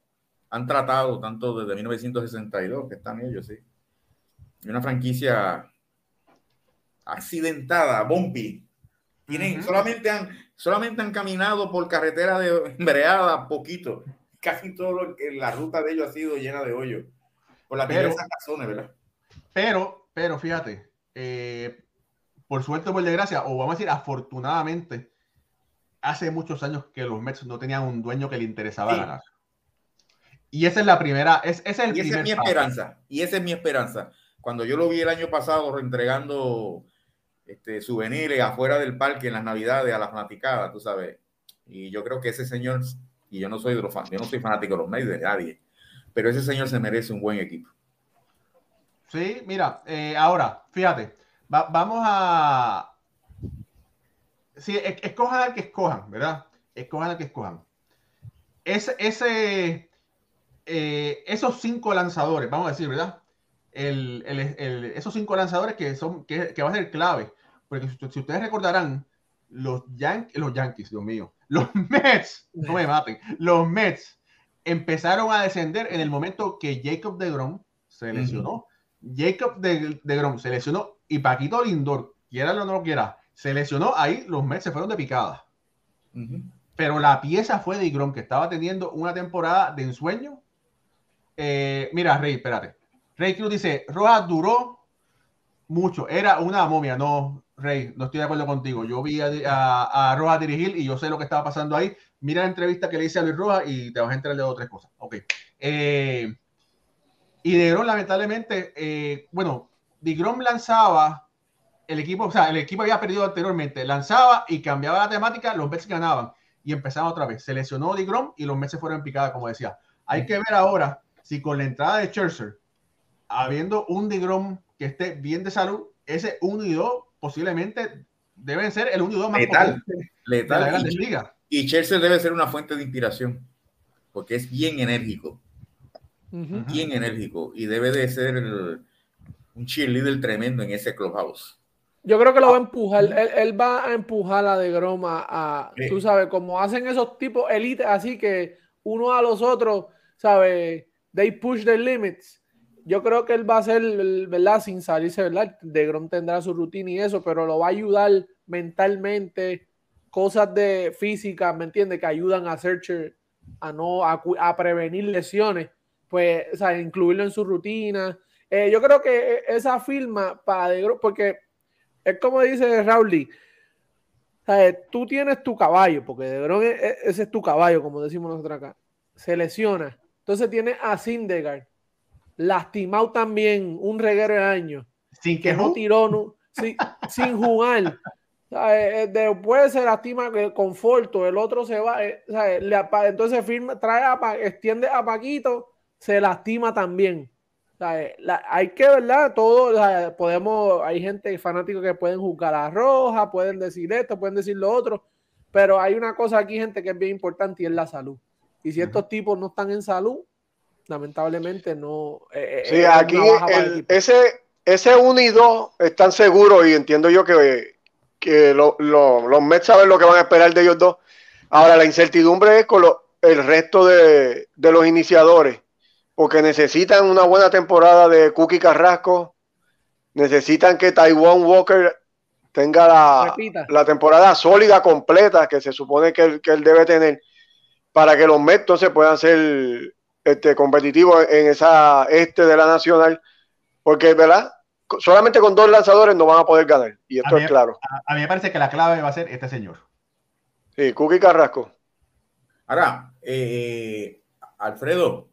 han tratado tanto desde 1962, que están ellos, sí. Y una franquicia accidentada, bumpy. Tienen, solamente, han, solamente han caminado por carretera de embreada poquito casi todo la ruta de ellos ha sido llena de hoyos. Por las diversas razones, ¿verdad? Pero, pero fíjate, eh, por suerte por desgracia, o vamos a decir afortunadamente, hace muchos años que los Mets no tenían un dueño que le interesaba ganar. Y esa es la primera, es, ese es el y esa es mi esperanza, y esa es mi esperanza. Cuando yo lo vi el año pasado reentregando este, souvenirs afuera del parque en las navidades a la fanaticada, tú sabes, y yo creo que ese señor y yo no soy de los yo no soy fanático de los medios de nadie, pero ese señor se merece un buen equipo. Sí, mira, eh, ahora, fíjate, vamos a. Sí, escojan al que escojan, ¿verdad? Escojan al que escojan. Ese, ese, eh, esos cinco lanzadores, vamos a decir, ¿verdad? El, el, esos cinco lanzadores que, son, que, que va a ser clave. Porque si, ustedes recordarán, los, los Yankees, Dios mío, los <laughs> Mets, no me maten, los Mets empezaron a descender en el momento que Jacob de Grom se lesionó. Jacob de, de Grom se lesionó y Paquito Lindor, quiera o no lo quiera, se lesionó. Ahí los Mets se fueron de picada. Pero la pieza fue de Grom, que estaba teniendo una temporada de ensueño. Eh, mira, Rey, espérate. Rey Cruz dice: Rojas duró mucho, era una momia, no, Rey, no estoy de acuerdo contigo. Yo vi a, a, Rojas dirigir y yo sé lo que estaba pasando ahí. Mira la entrevista que le hice a Luis Rojas y te vas a enterar de otras cosas. Ok. Eh, y de Grom, lamentablemente, eh, bueno, de Grom lanzaba, el equipo, o sea, el equipo había perdido anteriormente, lanzaba y cambiaba la temática, los Mets ganaban y empezaban otra vez. Se lesionó de Grom y los Mets se fueron en picada, como decía. Hay que ver ahora si con la entrada de Scherzer, habiendo un Grom que esté bien de salud, ese 1 y 2 posiblemente deben ser el 1 y 2 más letal, letal. de la y, Liga. Y Chelsea debe ser una fuente de inspiración, porque es bien enérgico. Bien enérgico. Y debe de ser un cheerleader tremendo en ese clubhouse. Yo creo que lo va a empujar. Él, va a empujar a de Groma a, tú sabes, como hacen esos tipos elite, así que uno a los otros, ¿sabes? They push the limits yo creo que él va a ser, ¿verdad? Sin salirse, ¿verdad? De Grom tendrá su rutina y eso, pero lo va a ayudar mentalmente, cosas de física, ¿me entiendes? Que ayudan a Searcher a no, a, prevenir lesiones, pues, o sea, incluirlo en su rutina. Eh, yo creo que esa firma para de porque es como dice Raúl tú tienes tu caballo, porque de Grom e, e, ese es tu caballo, como decimos nosotros acá. Se lesiona. Entonces tiene a Sindegar lastimado también un reguero de años. Sin que no tiró, <laughs> sin, jugar. Eh, eh, después se lastima con Forto, el otro se va, eh, entonces firma, trae a, extiende a Paquito, se lastima también. hay que, ¿verdad? Todo, podemos, hay gente fanática que pueden juzgar a Roja, pueden decir esto, pueden decir lo otro, pero hay una cosa aquí, gente, que es bien importante y es la salud. Y si estos tipos no están en salud, lamentablemente no. Eh, eh, sí, aquí ese, ese 1 y 2 están seguros y entiendo yo que, que los Mets saben lo que van a esperar de ellos dos. Ahora, la incertidumbre es con el resto de, los iniciadores, porque necesitan una buena temporada de Cookie Carrasco, necesitan que Taiwan Walker tenga la, la temporada sólida, completa, que se supone que él, que él debe tener, para que los Mets entonces puedan ser este, competitivo en esa este de la nacional, porque, ¿verdad? Solamente con dos lanzadores no van a poder ganar, y esto es claro. A, mí me parece que la clave va a ser este señor. Sí, Cookie Carrasco. Ahora, eh, Alfredo,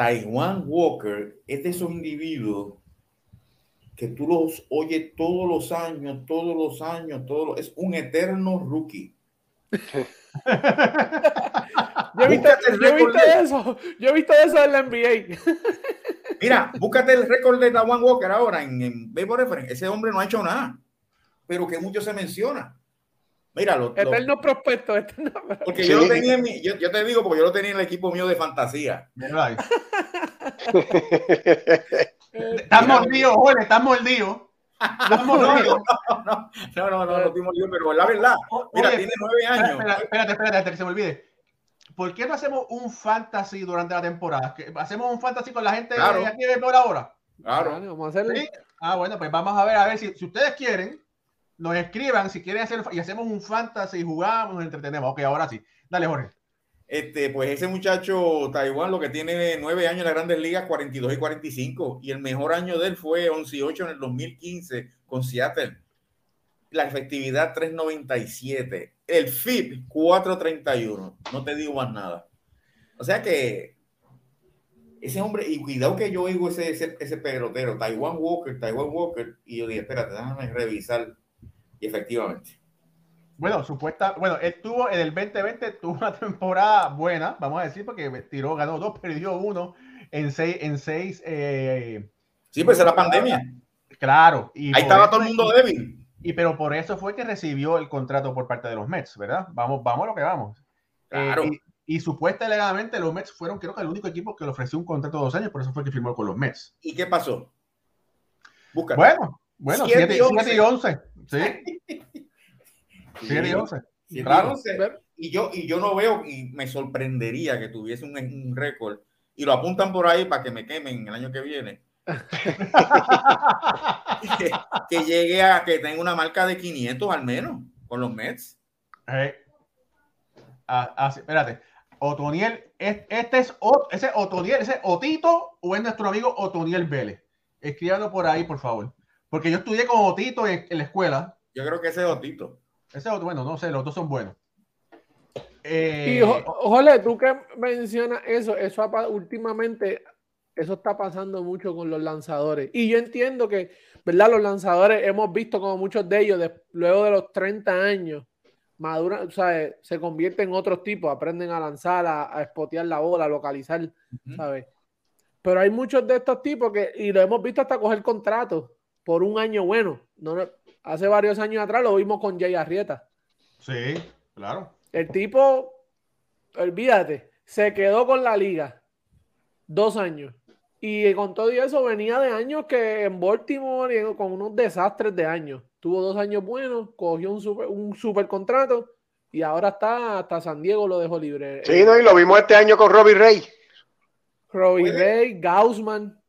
Taiwan Walker es de esos individuos que tú los oyes todos los años, todos los años, todos es un eterno rookie. <laughs> yo he visto, eso. Yo he visto eso en la NBA. <laughs> Mira, búscate el récord de Tawan Walker ahora en, en Baseball Reference. Ese hombre no ha hecho nada, pero que mucho se menciona. Mira, lo, eterno prospecto. Porque yo lo tenía en mi, yo, yo, te digo, porque yo lo tenía en el equipo mío de fantasía. <laughs> Estás mordido, joder, estás mordido. No, no, no, no, no, no, no, pero la verdad, mira, tiene nueve años. Espérate, espérate, hasta que se me olvide. ¿Por qué no hacemos un fantasy durante la temporada? ¿Hacemos un fantasy con la gente de aquí de por ahora? Claro. Vamos a hacerlo. Ah, bueno, pues vamos a ver, a ver si, si ustedes quieren, nos escriban si quieren hacer y hacemos un fantasy, jugamos, nos entretenemos. Ok, ahora sí. Dale, Jorge. Este, pues ese muchacho Taiwán lo que tiene nueve años en las grandes ligas, 42 y 45, y el mejor año de él fue 11 y 8 en el 2015 con Seattle. La efectividad 397, el FIP 431, no te digo más nada. O sea que ese hombre, y cuidado que yo oigo ese, ese, ese pelotero, Taiwan Walker, Taiwan Walker, y yo dije, espérate, déjame revisar. Y efectivamente, bueno, supuesta, bueno, él tuvo en el 2020 tuvo una <laughs> temporada buena, vamos a decir, porque tiró, ganó dos, perdió uno en seis, en seis. Eh, sí, pues es la pandemia. Claro. Y Ahí estaba todo el mundo débil. Y pero por eso fue que recibió el contrato por parte de los Mets, ¿verdad? Vamos, vamos a lo que vamos. Eh, claro. y, supuestamente los Mets fueron, creo que el único equipo que le ofreció un contrato de dos años, por eso fue que firmó con los Mets. ¿Y qué pasó? Bueno, bueno, 7 y 11. Sí. <laughs> Sí, claro. Y yo, y yo no veo, y me sorprendería que tuviese un, récord, y lo apuntan por ahí para que me quemen el año que viene. <laughs> que, llegue a que tenga una marca de 500 al menos con los Mets. Ah, ah, espérate. Otoniel, este es ese Otoniel, ese Otito o es nuestro amigo Otoniel Vélez. Escríbanlo por ahí, por favor. Porque yo estudié con Otito en, en la escuela. Yo creo que ese es Otito. Ese otro, bueno, no sé, los dos son buenos. Eh, y Jole, tú que mencionas eso, eso últimamente, eso está pasando mucho con los lanzadores. Y yo entiendo que, ¿verdad? Los lanzadores hemos visto como muchos de ellos, luego de los 30 años, maduran, o sea, se convierten en otros tipos, aprenden a lanzar, a, a espotear la bola, a localizar, ¿sabes? Pero hay muchos de estos tipos que, y lo hemos visto hasta coger contratos por un año bueno. No, Hace varios años atrás lo vimos con Jay Arrieta. Sí, claro. El tipo, olvídate, se quedó con la liga dos años. Y con todo eso venía de años que en Baltimore, con unos desastres de años. Tuvo dos años buenos, cogió un super, un super contrato y ahora está hasta San Diego lo dejó libre. Sí, no, y lo vimos este año con Robbie Ray. Robbie Ray, Gaussman.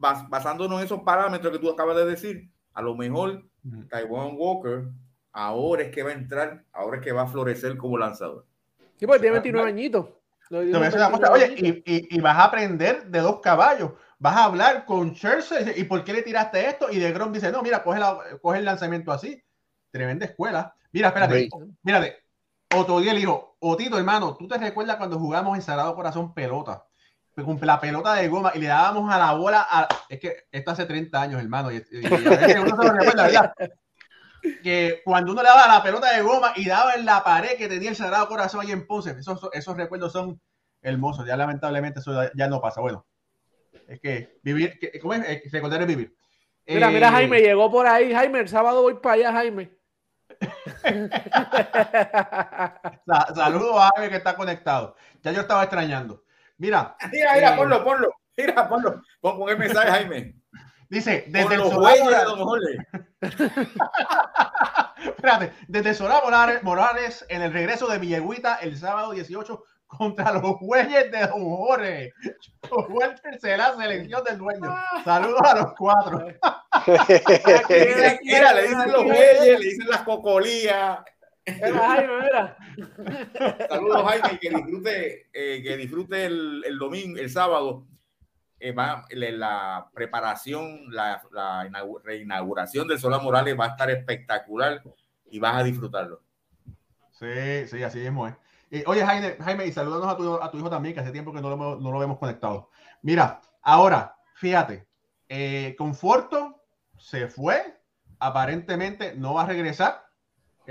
Basándonos en esos parámetros que tú acabas de decir, a lo mejor Taiwan Walker ahora es que va a entrar, ahora es que va a florecer como lanzador. Sí, porque tiene 29 añitos. Oye, y, y, vas a aprender de dos caballos. Vas a hablar con Chelsea y por qué le tiraste esto. Y de Grom dice: No, mira, coge, la, coge el lanzamiento así. Tremenda escuela. Mira, espérate, mírate. Otodiel dijo: Otito, hermano, ¿tú te recuerdas cuando jugamos en Sagrado Corazón pelota? Con la pelota de goma y le dábamos a la bola. A... Es que esto hace 30 años, hermano. Y, uno se lo recuerda, ¿verdad? que cuando uno le daba la pelota de goma y daba en la pared que tenía el Sagrado Corazón ahí en Ponce, esos, esos recuerdos son hermosos. Ya lamentablemente eso ya no pasa. Bueno, es que vivir, ¿cómo es? recordar es vivir. Mira, mira, eh, Jaime, llegó por ahí. Jaime, el sábado voy para allá, Jaime. <laughs> Saludos a Jaime que está conectado. Ya yo estaba extrañando. Mira. Mira, mira, eh, ponlo, ponlo. Mira, ponlo. Pon, el mensaje, Jaime. Dice, desde el <laughs> Espérate, desde Solá Morales, en el regreso de Villegüita el sábado 18 contra los güeyes de Don Jorge. Walter será selección del dueño. Saludos a los cuatro. <laughs> mira, le dicen los güeyes, le dicen las cocolías. Jaime, <laughs> Saludos, Jaime, que disfrute, eh, que disfrute el, el, domingo, el sábado. Eh, va, la preparación, la, la reinauguración del Solar Morales va a estar espectacular y vas a disfrutarlo. Sí, sí, así mismo es. oye, Jaime, Jaime, y saludanos a tu, a tu, hijo también, que hace tiempo que no lo, no lo vemos conectado. Mira, ahora, fíjate, eh, Conforto se fue, aparentemente no va a regresar,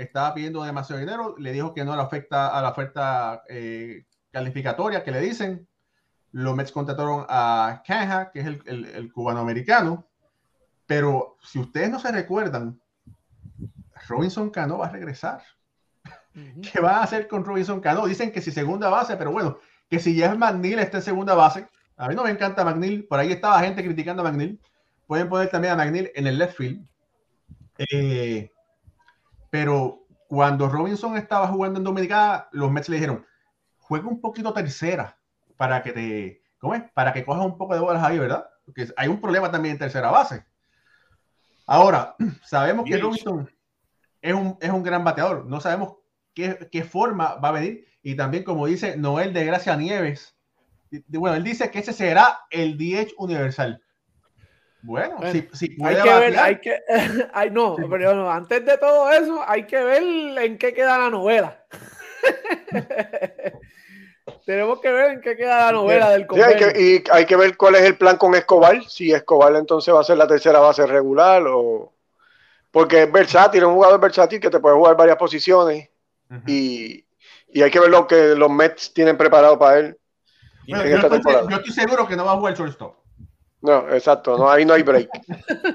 estaba pidiendo demasiado dinero, le dijo que no le afecta a la oferta eh, calificatoria que le dicen, los Mets contrataron a Caja, que es el, el, cubano-americano. Pero si ustedes no se recuerdan, Robinson Cano va a regresar. ¿Qué va a hacer con Robinson Cano? Dicen que si segunda base, pero bueno, que si Jeff McNeil está en segunda base. A mí no me encanta McNeil. Por ahí estaba gente criticando a McNeil. Pueden poner también a McNeil en el left field. Eh, pero cuando Robinson estaba jugando en Dominicana, los Mets le dijeron, juega un poquito tercera para que te, ¿cómo es? Para que cojas un poco de bolas ahí, ¿verdad? Porque hay un problema también en tercera base. Ahora, <clears throat> sabemos que Robinson es un, es un gran bateador. No sabemos qué, qué, forma va a venir. Y también, como dice Noel de Gracia Nieves, bueno, él dice que ese será el DH universal. Bueno, si, si hay que ver, hay que, <laughs> hay, no, pero antes de todo eso, hay que ver en qué queda la novela. <laughs> Tenemos que ver en qué queda la novela del sí, hay que, y hay que ver cuál es el plan con Escobar. Si Escobar entonces va a ser la tercera base regular o. Porque es versátil, es un jugador versátil que te puede jugar varias posiciones. y, y, hay que ver lo que los Mets tienen preparado para él. yo, estoy, seguro que no va a jugar shortstop. No, exacto, no, ahí no hay break.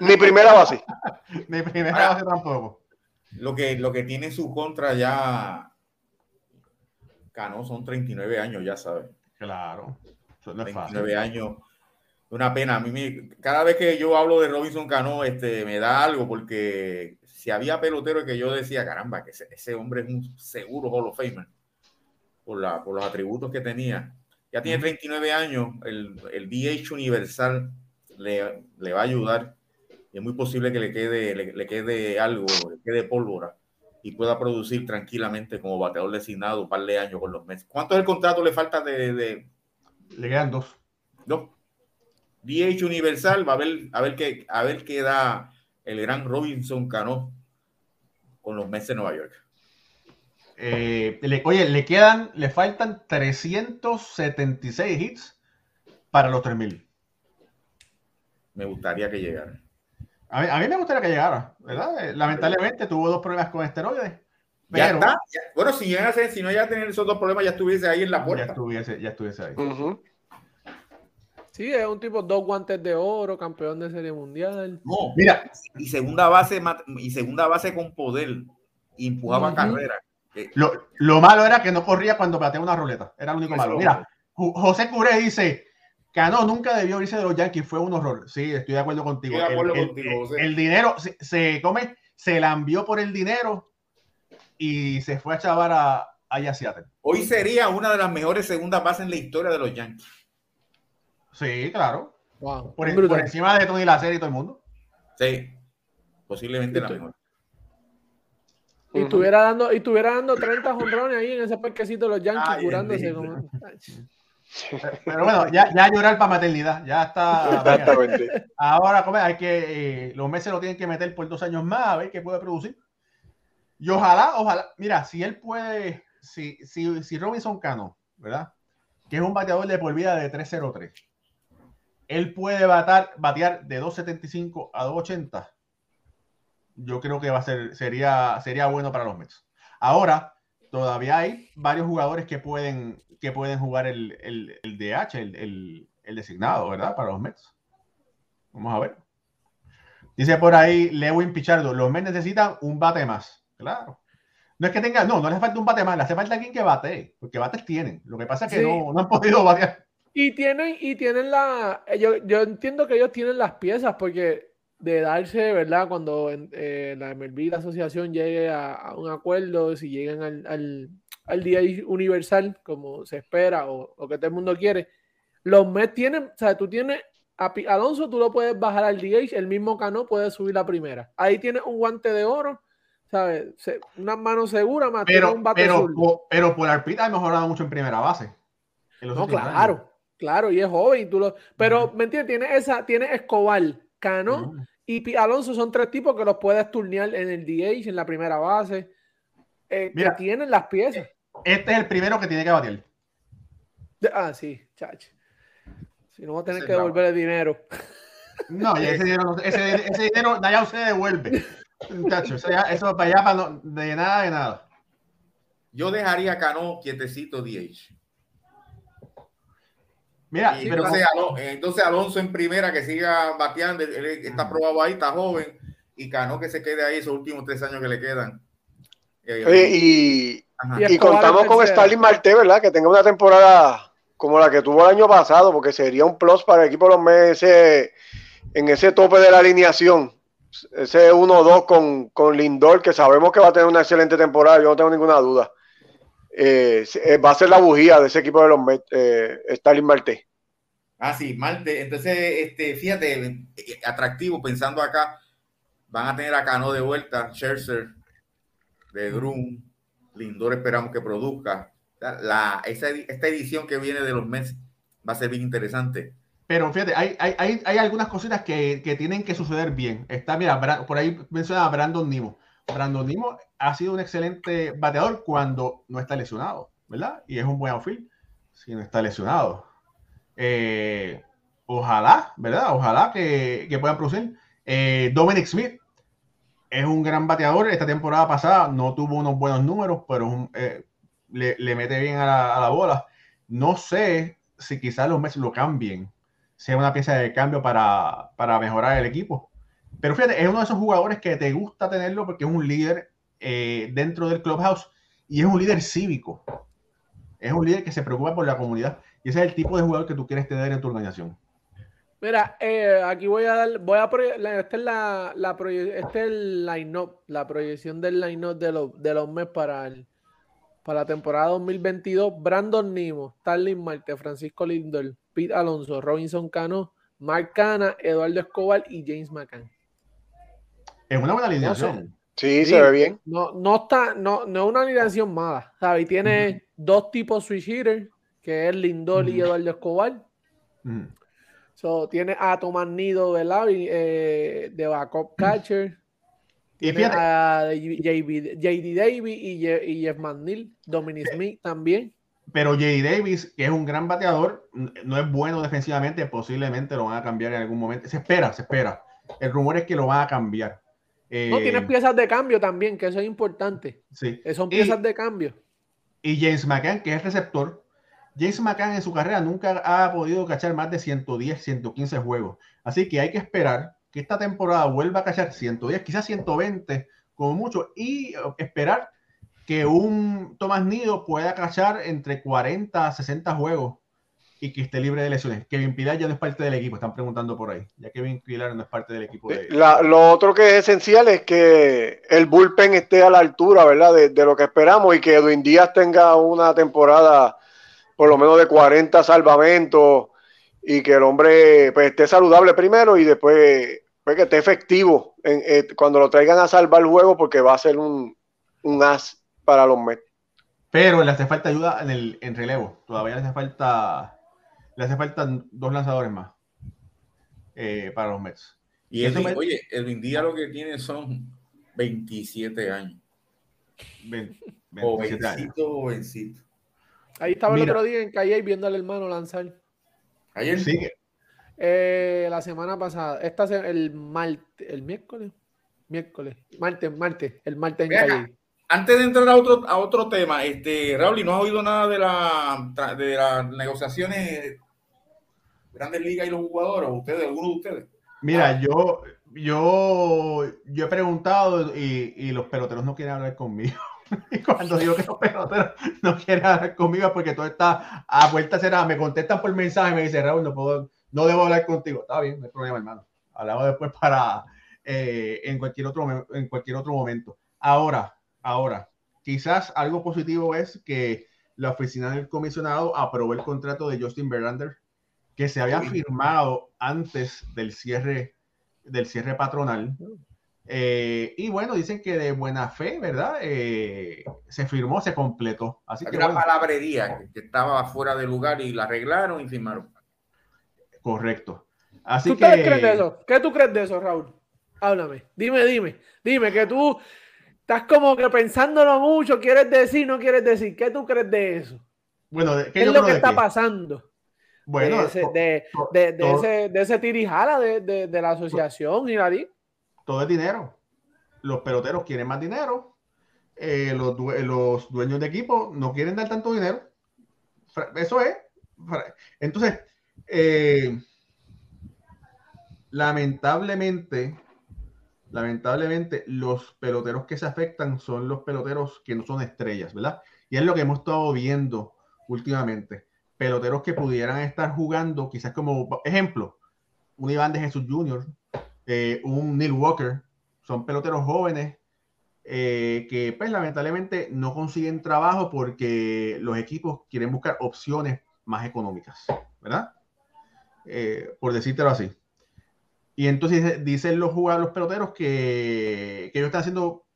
Ni primera base. <laughs> Ni primera base tampoco. Lo que, lo que tiene su contra ya Cano son 39 años, ya sabes. Claro. Eso no 39 años. Una pena. A mí cada vez que yo hablo de Robinson Cano, este, me da algo porque si había pelotero que yo decía, caramba, que ese, hombre es un seguro Hall of Famer por, la, por los atributos que tenía. Ya tiene 39 años, el, el DH universal le, le, va a ayudar. Y es muy posible que le quede, le, le quede algo, le quede pólvora y pueda producir tranquilamente como bateador designado un par de años con los Mets. ¿Cuánto es el contrato le falta de, Le quedan dos. Dos. DH Universal, va a ver, a ver qué, a ver qué da el gran Robinson Cano con los Mets de Nueva York. Eh, oye, le quedan, le faltan 376 hits para los 3000. Me gustaría que llegara. A mí, me gustaría que llegara, ¿verdad? Eh, lamentablemente tuvo dos problemas con esteroides. Ya está. bueno, si, llegase, si no ya tener esos dos problemas, ya estuviese ahí en la puerta. Ya estuviese, ya estuviese ahí. Sí, es un tipo dos guantes de oro, campeón de serie mundial. No, mira, y segunda base y segunda base con poder, y empujaba carrera. Eh, lo, lo, malo era que no corría cuando pateaba una ruleta. Era lo único malo. Mira, José Curé dice: Cano nunca debió irse de los Yankees, fue un horror. Sí, estoy de acuerdo contigo. el, dinero se, se, come, se la envió por el dinero y se fue a chavar a, a Seattle. Hoy sería una de las mejores segundas bases en la historia de los Yankees. Sí, claro. por, encima de Tony Lacer y todo el mundo. Sí, posiblemente la mejor. Y estuviera dando, y estuviera dando 30 jonrones ahí en ese parquecito de los Yankees curándose. Como... <laughs> Pero bueno, ya, ya llorar para maternidad, ya está. Ahora, hay que, eh, los meses lo tienen que meter por dos años más, a ver qué puede producir. Y ojalá, ojalá, mira, si él puede, si, si, si Robinson Cano, ¿verdad? Que es un bateador de por vida de 303, él puede batar, batear de 275 a 280. Yo creo que va a ser, sería, sería bueno para los Mets. Ahora, todavía hay varios jugadores que pueden, que pueden jugar el, el, el DH, el, el, designado, ¿verdad? Para los Mets. Vamos a ver. Dice por ahí Lewin Pichardo, los Mets necesitan un bate más. Claro. No es que tenga, no, no le falta un bate más, le hace falta alguien que bate, porque bates tienen. Lo que pasa es que no, no, han podido batear. Y tienen, y tienen la, yo, yo entiendo que ellos tienen las piezas, porque de darse, ¿verdad? Cuando eh, la MLB, la asociación llegue a, un acuerdo, si llegan al, al, día universal, como se espera o, o, que todo el mundo quiere, los Mets tienen, o sea, tú tienes a Alonso, tú lo puedes bajar al DH, el mismo Cano puede subir la primera. Ahí tienes un guante de oro, ¿sabes? Una mano segura más pero, un bate pero, pero por Arpita ha mejorado mucho en primera base. no, claro, claro, y es joven. Tú lo, pero, ¿me entiendes? Tiene esa, tiene Escobar, Cano y Alonso son tres tipos que los puedes turnear en el DH, en la primera base, eh, que tienen las piezas. Este es el primero que tiene que batir. Ah, sí, chacho. Si no, va a tener que devolver el dinero. No, ese dinero, ese, ese dinero ya usted devuelve. Chacho, eso, eso para allá para no, de nada, de nada. Yo dejaría a Cano quietecito DH. Mira, entonces, Alonso, en primera que siga bateando, él está probado ahí, está joven, y Cano que se quede ahí esos últimos tres años que le quedan. y, y, contamos con Stalin Marte, ¿verdad? Que tenga una temporada como la que tuvo el año pasado, porque sería un plus para el equipo de los meses en ese tope de la alineación. Ese 1-2 con, con Lindor, que sabemos que va a tener una excelente temporada, yo no tengo ninguna duda. Eh, eh, va a ser la bujía de ese equipo de los Mets, eh, Stalin Marte. Ah, sí, Marte. Entonces, este, fíjate, atractivo pensando acá, van a tener a Cano de vuelta, Scherzer, de Grum, Lindor esperamos que produzca. La, esa, esta edición que viene de los Mets va a ser bien interesante. Pero fíjate, hay, hay, hay, algunas cositas que, que, tienen que suceder bien. Está, mira, por ahí menciona a Brandon Nimo. Brandon Nimo ha sido un excelente bateador cuando no está lesionado, ¿verdad? Y es un buen outfield si no está lesionado. Eh, ojalá, ¿verdad? Ojalá que, que puedan producir. Eh, Dominic Smith es un gran bateador. Esta temporada pasada no tuvo unos buenos números, pero eh, le, le, mete bien a la, a la, bola. No sé si quizás los meses lo cambien, sea una pieza de cambio para, para mejorar el equipo. Pero fíjate, es uno de esos jugadores que te gusta tenerlo porque es un líder dentro del clubhouse y es un líder cívico. Es un líder que se preocupa por la comunidad y ese es el tipo de jugador que tú quieres tener en tu organización. Mira, eh, aquí voy a dar, voy a esta es la, la este es el line-up, la proyección del line-up de los, de los mes para, para la temporada 2022. Brandon Nimo, Starling Marte, Francisco Lindor, Pete Alonso, Robinson Cano, Mark Cana, Eduardo Escobar y James McCann. Es una buena alineación. sí, se ve bien. No, no está, no, no es una alineación mala, ¿sabes? Y tiene dos tipos switch hitters, que es Lindor y Eduardo Escobar. So, tiene a Tomás Nido, ¿verdad? Eh, de backup catcher. Y a JD Davis y, y Jeff McNeil, Dominic Smith también. Pero JD Davis, que es un gran bateador, no es bueno defensivamente, posiblemente lo van a cambiar en algún momento. Se espera, se espera. El rumor es que lo van a cambiar no, tienes eh, piezas de cambio también, que eso es importante. Sí. Eh, son piezas de cambio. Y James McCann, que es receptor, James McCann en su carrera nunca ha podido cachar más de 110, 115 juegos. Así que hay que esperar que esta temporada vuelva a cachar 110, quizás 120 como mucho, y esperar que un Tomás Nido pueda cachar entre 40 a 60 juegos y que esté libre de lesiones. Kevin Pilar ya no es parte del equipo, están preguntando por ahí. Ya Kevin Pilar no es parte del equipo. De... lo otro que es esencial es que el bullpen esté a la altura, ¿verdad? De, lo que esperamos y que Edwin Díaz tenga una temporada por lo menos de 40 salvamentos y que el hombre pues, esté saludable primero y después pues, que esté efectivo en, eh, cuando lo traigan a salvar el juego porque va a ser un, un as para los Mets. Pero le hace falta ayuda en el en relevo. Todavía le hace falta le hace falta dos lanzadores más eh, para los Mets. Y Edwin, oye, Edwin Díaz lo que tiene son 27 años. 27 años. jovencito. Ahí estaba el otro día en Calle viendo al hermano lanzar. Ayer sigue. Eh, la semana pasada, esta el martes, el miércoles, miércoles, martes, martes, el martes en Calle. Antes de entrar a otro, a otro tema, este, Raúl, ¿no has oído nada de, la, de las negociaciones Grandes Ligas y los jugadores? ¿Ustedes, alguno de ustedes? Mira, ah. yo, yo, yo he preguntado y, y, los peloteros no quieren hablar conmigo. Y <laughs> cuando digo que los peloteros no quieren hablar conmigo porque todo está a vuelta cerrada. Me contestan por mensaje y me dicen, Raúl, no puedo, no debo hablar contigo. Está bien, no hay problema, hermano. Hablamos después para eh, en cualquier otro en cualquier otro momento. Ahora, Ahora, quizás algo positivo es que la oficina del comisionado aprobó el contrato de Justin Verlander que se había firmado antes del cierre del cierre patronal. Eh, y bueno, dicen que de buena fe, ¿verdad? Eh, se firmó, se completó. Así que una palabrería que estaba fuera de lugar y la arreglaron y firmaron. Correcto. Así ¿Tú que... crees de eso? ¿Qué tú crees de eso, Raúl? Háblame. Dime, dime. Dime que tú Estás como que pensándolo mucho, quieres decir, no quieres decir. ¿Qué tú crees de eso? Bueno, ¿qué, es lo que está pasando? Bueno, de ese, de, ese, tirijala de, la asociación y la Todo es dinero. Los peloteros quieren más dinero. Eh, los, los dueños de equipo no quieren dar tanto dinero. Eso es. Entonces, eh, lamentablemente, lamentablemente los peloteros que se afectan son los peloteros que no son estrellas, ¿verdad? Y es lo que hemos estado viendo últimamente. Peloteros que pudieran estar jugando, quizás como ejemplo, un Iván de Jesús Jr., eh, un Neil Walker, son peloteros jóvenes eh, que pues lamentablemente no consiguen trabajo porque los equipos quieren buscar opciones más económicas, ¿verdad? Eh, por decírtelo así. Y entonces dicen los jugadores, los peloteros que, que ellos están haciendo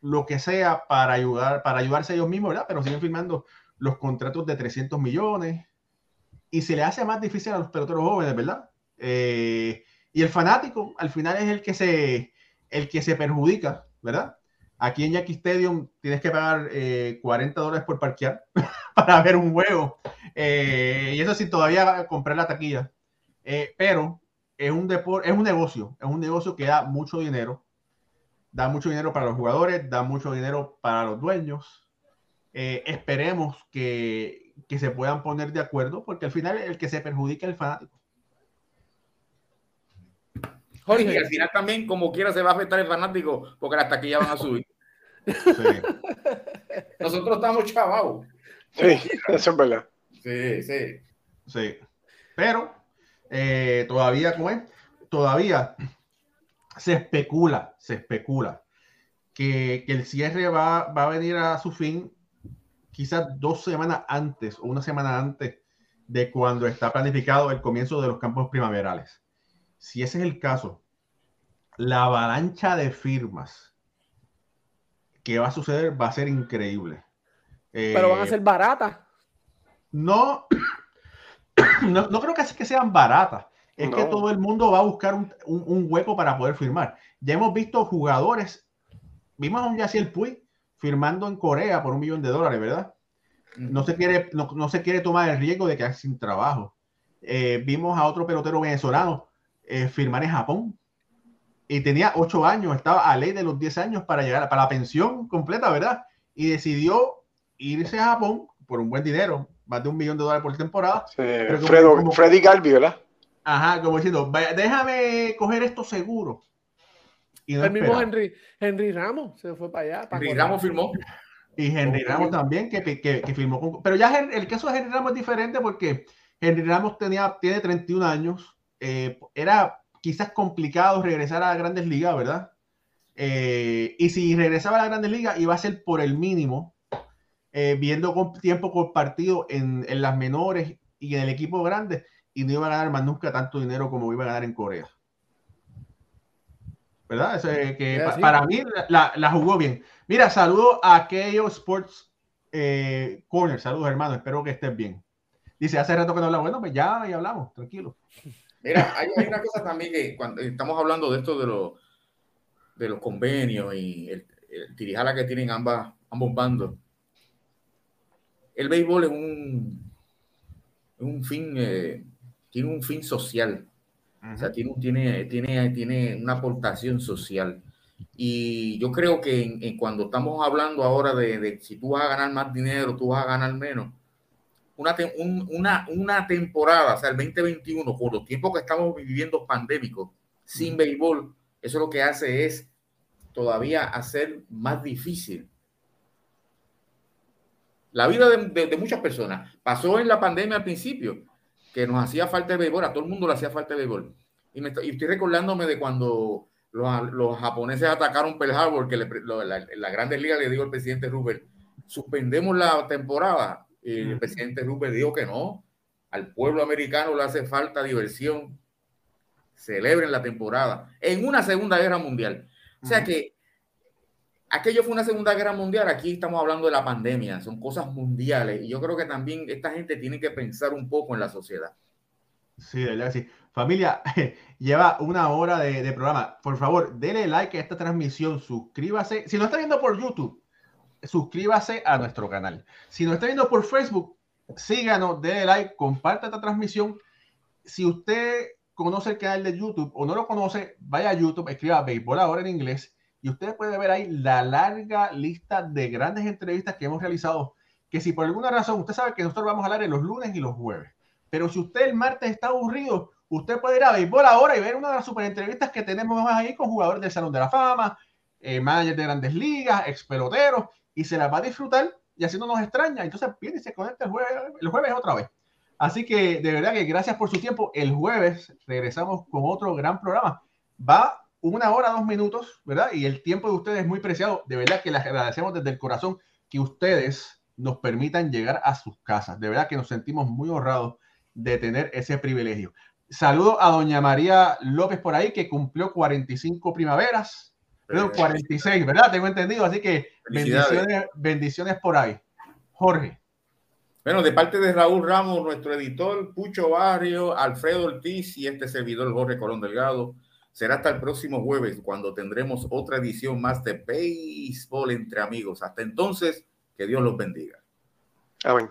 lo que sea para ayudar, para ayudarse a ellos mismos, ¿verdad? Pero siguen firmando los contratos de 300 millones y se le hace más difícil a los peloteros jóvenes, ¿verdad? Y el fanático al final es el que se, el que se perjudica, ¿verdad? Aquí en Yankee Stadium tienes que pagar 40 eh, dólares por parquear <laughs> para ver un juego. Eh, y eso sin todavía comprar la taquilla. pero es un deporte, es un negocio, es un negocio que da mucho dinero, da mucho dinero para los jugadores, da mucho dinero para los dueños. Eh, esperemos que, que, se puedan poner de acuerdo, porque al final el que se perjudica es el fanático. Jorge, y al final también, como quiera, se va a afectar el fanático, porque las taquillas van a subir. Nosotros estamos chavados. Sí, eso es verdad. Sí, sí. Sí. Pero eh, todavía, ¿cómo es? Todavía se especula, se especula que, el cierre va, va, a venir a su fin quizás dos semanas antes o una semana antes de cuando está planificado el comienzo de los campos primaverales. Si ese es el caso, la avalancha de firmas que va a suceder va a ser increíble. Pero van a eh, ser baratas. No, <coughs> no, no creo que, que sean baratas. Es que todo el mundo va a buscar un, un, hueco para poder firmar. Ya hemos visto jugadores, vimos a un Yaciel Puy firmando en Corea por un millón de dólares, ¿verdad? No se quiere, no, no se quiere tomar el riesgo de quedar sin trabajo. Eh, vimos a otro pelotero venezolano eh, firmar en Japón y tenía ocho años, estaba a ley de los 10 años para llegar para la pensión completa, ¿verdad? Y decidió irse a Japón por un buen dinero, más de un millón de dólares por temporada. Sí, Freddy Galvi, ¿verdad? Ajá, como diciendo, déjame coger esto seguro. Y el mismo Henry, Henry Ramos se fue para allá. Henry Ramos firmó. Y Henry Ramos también, que, que, que firmó con... Pero ya el, caso de Henry Ramos es diferente porque Henry Ramos tenía, tiene 31 años. Eh, era quizás complicado regresar a las grandes ligas, ¿verdad? Eh, y si regresaba a las grandes ligas, iba a ser por el mínimo eh, viendo con tiempo compartido en, en, las menores y en el equipo grande, y no iba a ganar más nunca tanto dinero como iba a ganar en Corea. ¿Verdad? que para mí la, jugó bien. Mira, saludo a Keio Sports eh, Corner. Saludos, hermano. Espero que estés bien. Dice, hace rato que no hablamos. Bueno, pues ya, ya hablamos. Tranquilo. Mira, hay, una cosa también que cuando estamos hablando de esto de, los de los convenios y el, el tirijala que tienen ambas, ambos bandos. El béisbol es un, un fin, eh, tiene un fin social. O sea, tiene, tiene, tiene, tiene una aportación social. Y yo creo que en, cuando estamos hablando ahora de, de, si tú vas a ganar más dinero, tú vas a ganar menos, una, una, una temporada, o sea, el 2021, por los tiempos que estamos viviendo pandémicos, sin béisbol, eso lo que hace es todavía hacer más difícil la vida de, muchas personas. Pasó en la pandemia al principio, que nos hacía falta de béisbol, a todo el mundo le hacía falta de béisbol. Y, me, estoy recordándome de cuando los, japoneses atacaron Pearl Harbor, que en la, Grandes Ligas le digo al presidente Rubén, suspendemos la temporada. Y el presidente Rubén dijo que no, al pueblo americano le hace falta diversión. Celebren la temporada en una Segunda Guerra Mundial. O sea que aquello fue una Segunda Guerra Mundial, aquí estamos hablando de la pandemia, son cosas mundiales y yo creo que también esta gente tiene que pensar un poco en la sociedad. Sí, de verdad sí. Familia, <laughs> lleva una hora de, programa. Por favor, denle like a esta transmisión, suscríbase. Si no está viendo por YouTube, suscríbase a nuestro canal. Si no está viendo por Facebook, síganos, denle like, comparta esta transmisión. Si usted conoce el canal de YouTube o no lo conoce, vaya a YouTube, escriba Béisbol ahora en inglés y usted puede ver ahí la larga lista de grandes entrevistas que hemos realizado, que si por alguna razón, usted sabe que nosotros vamos a hablar en los lunes y los jueves, pero si usted el martes está aburrido, usted puede ir a Béisbol ahora y ver una de las super entrevistas que tenemos ahí con jugadores del Salón de la Fama, eh, managers de grandes ligas, ex peloteros, y se las va a disfrutar y así no nos extraña. Entonces viene y se conecta el jueves, el jueves otra vez. Así que de verdad que gracias por su tiempo. El jueves regresamos con otro gran programa. Va una hora, dos minutos, ¿verdad? Y el tiempo de ustedes es muy preciado. De verdad que les agradecemos desde el corazón que ustedes nos permitan llegar a sus casas. De verdad que nos sentimos muy honrados de tener ese privilegio. Saludo a doña María López por ahí, que cumplió 45 primaveras. Perdón, 46, ¿verdad? Tengo entendido. Así que bendiciones, bendiciones por ahí. Jorge. Bueno, de parte de Raúl Ramos, nuestro editor, Pucho Barrio, Alfredo Ortiz y este servidor Jorge Colón Delgado. Será hasta el próximo jueves cuando tendremos otra edición más de Béisbol entre amigos. Hasta entonces, que Dios los bendiga. Amén.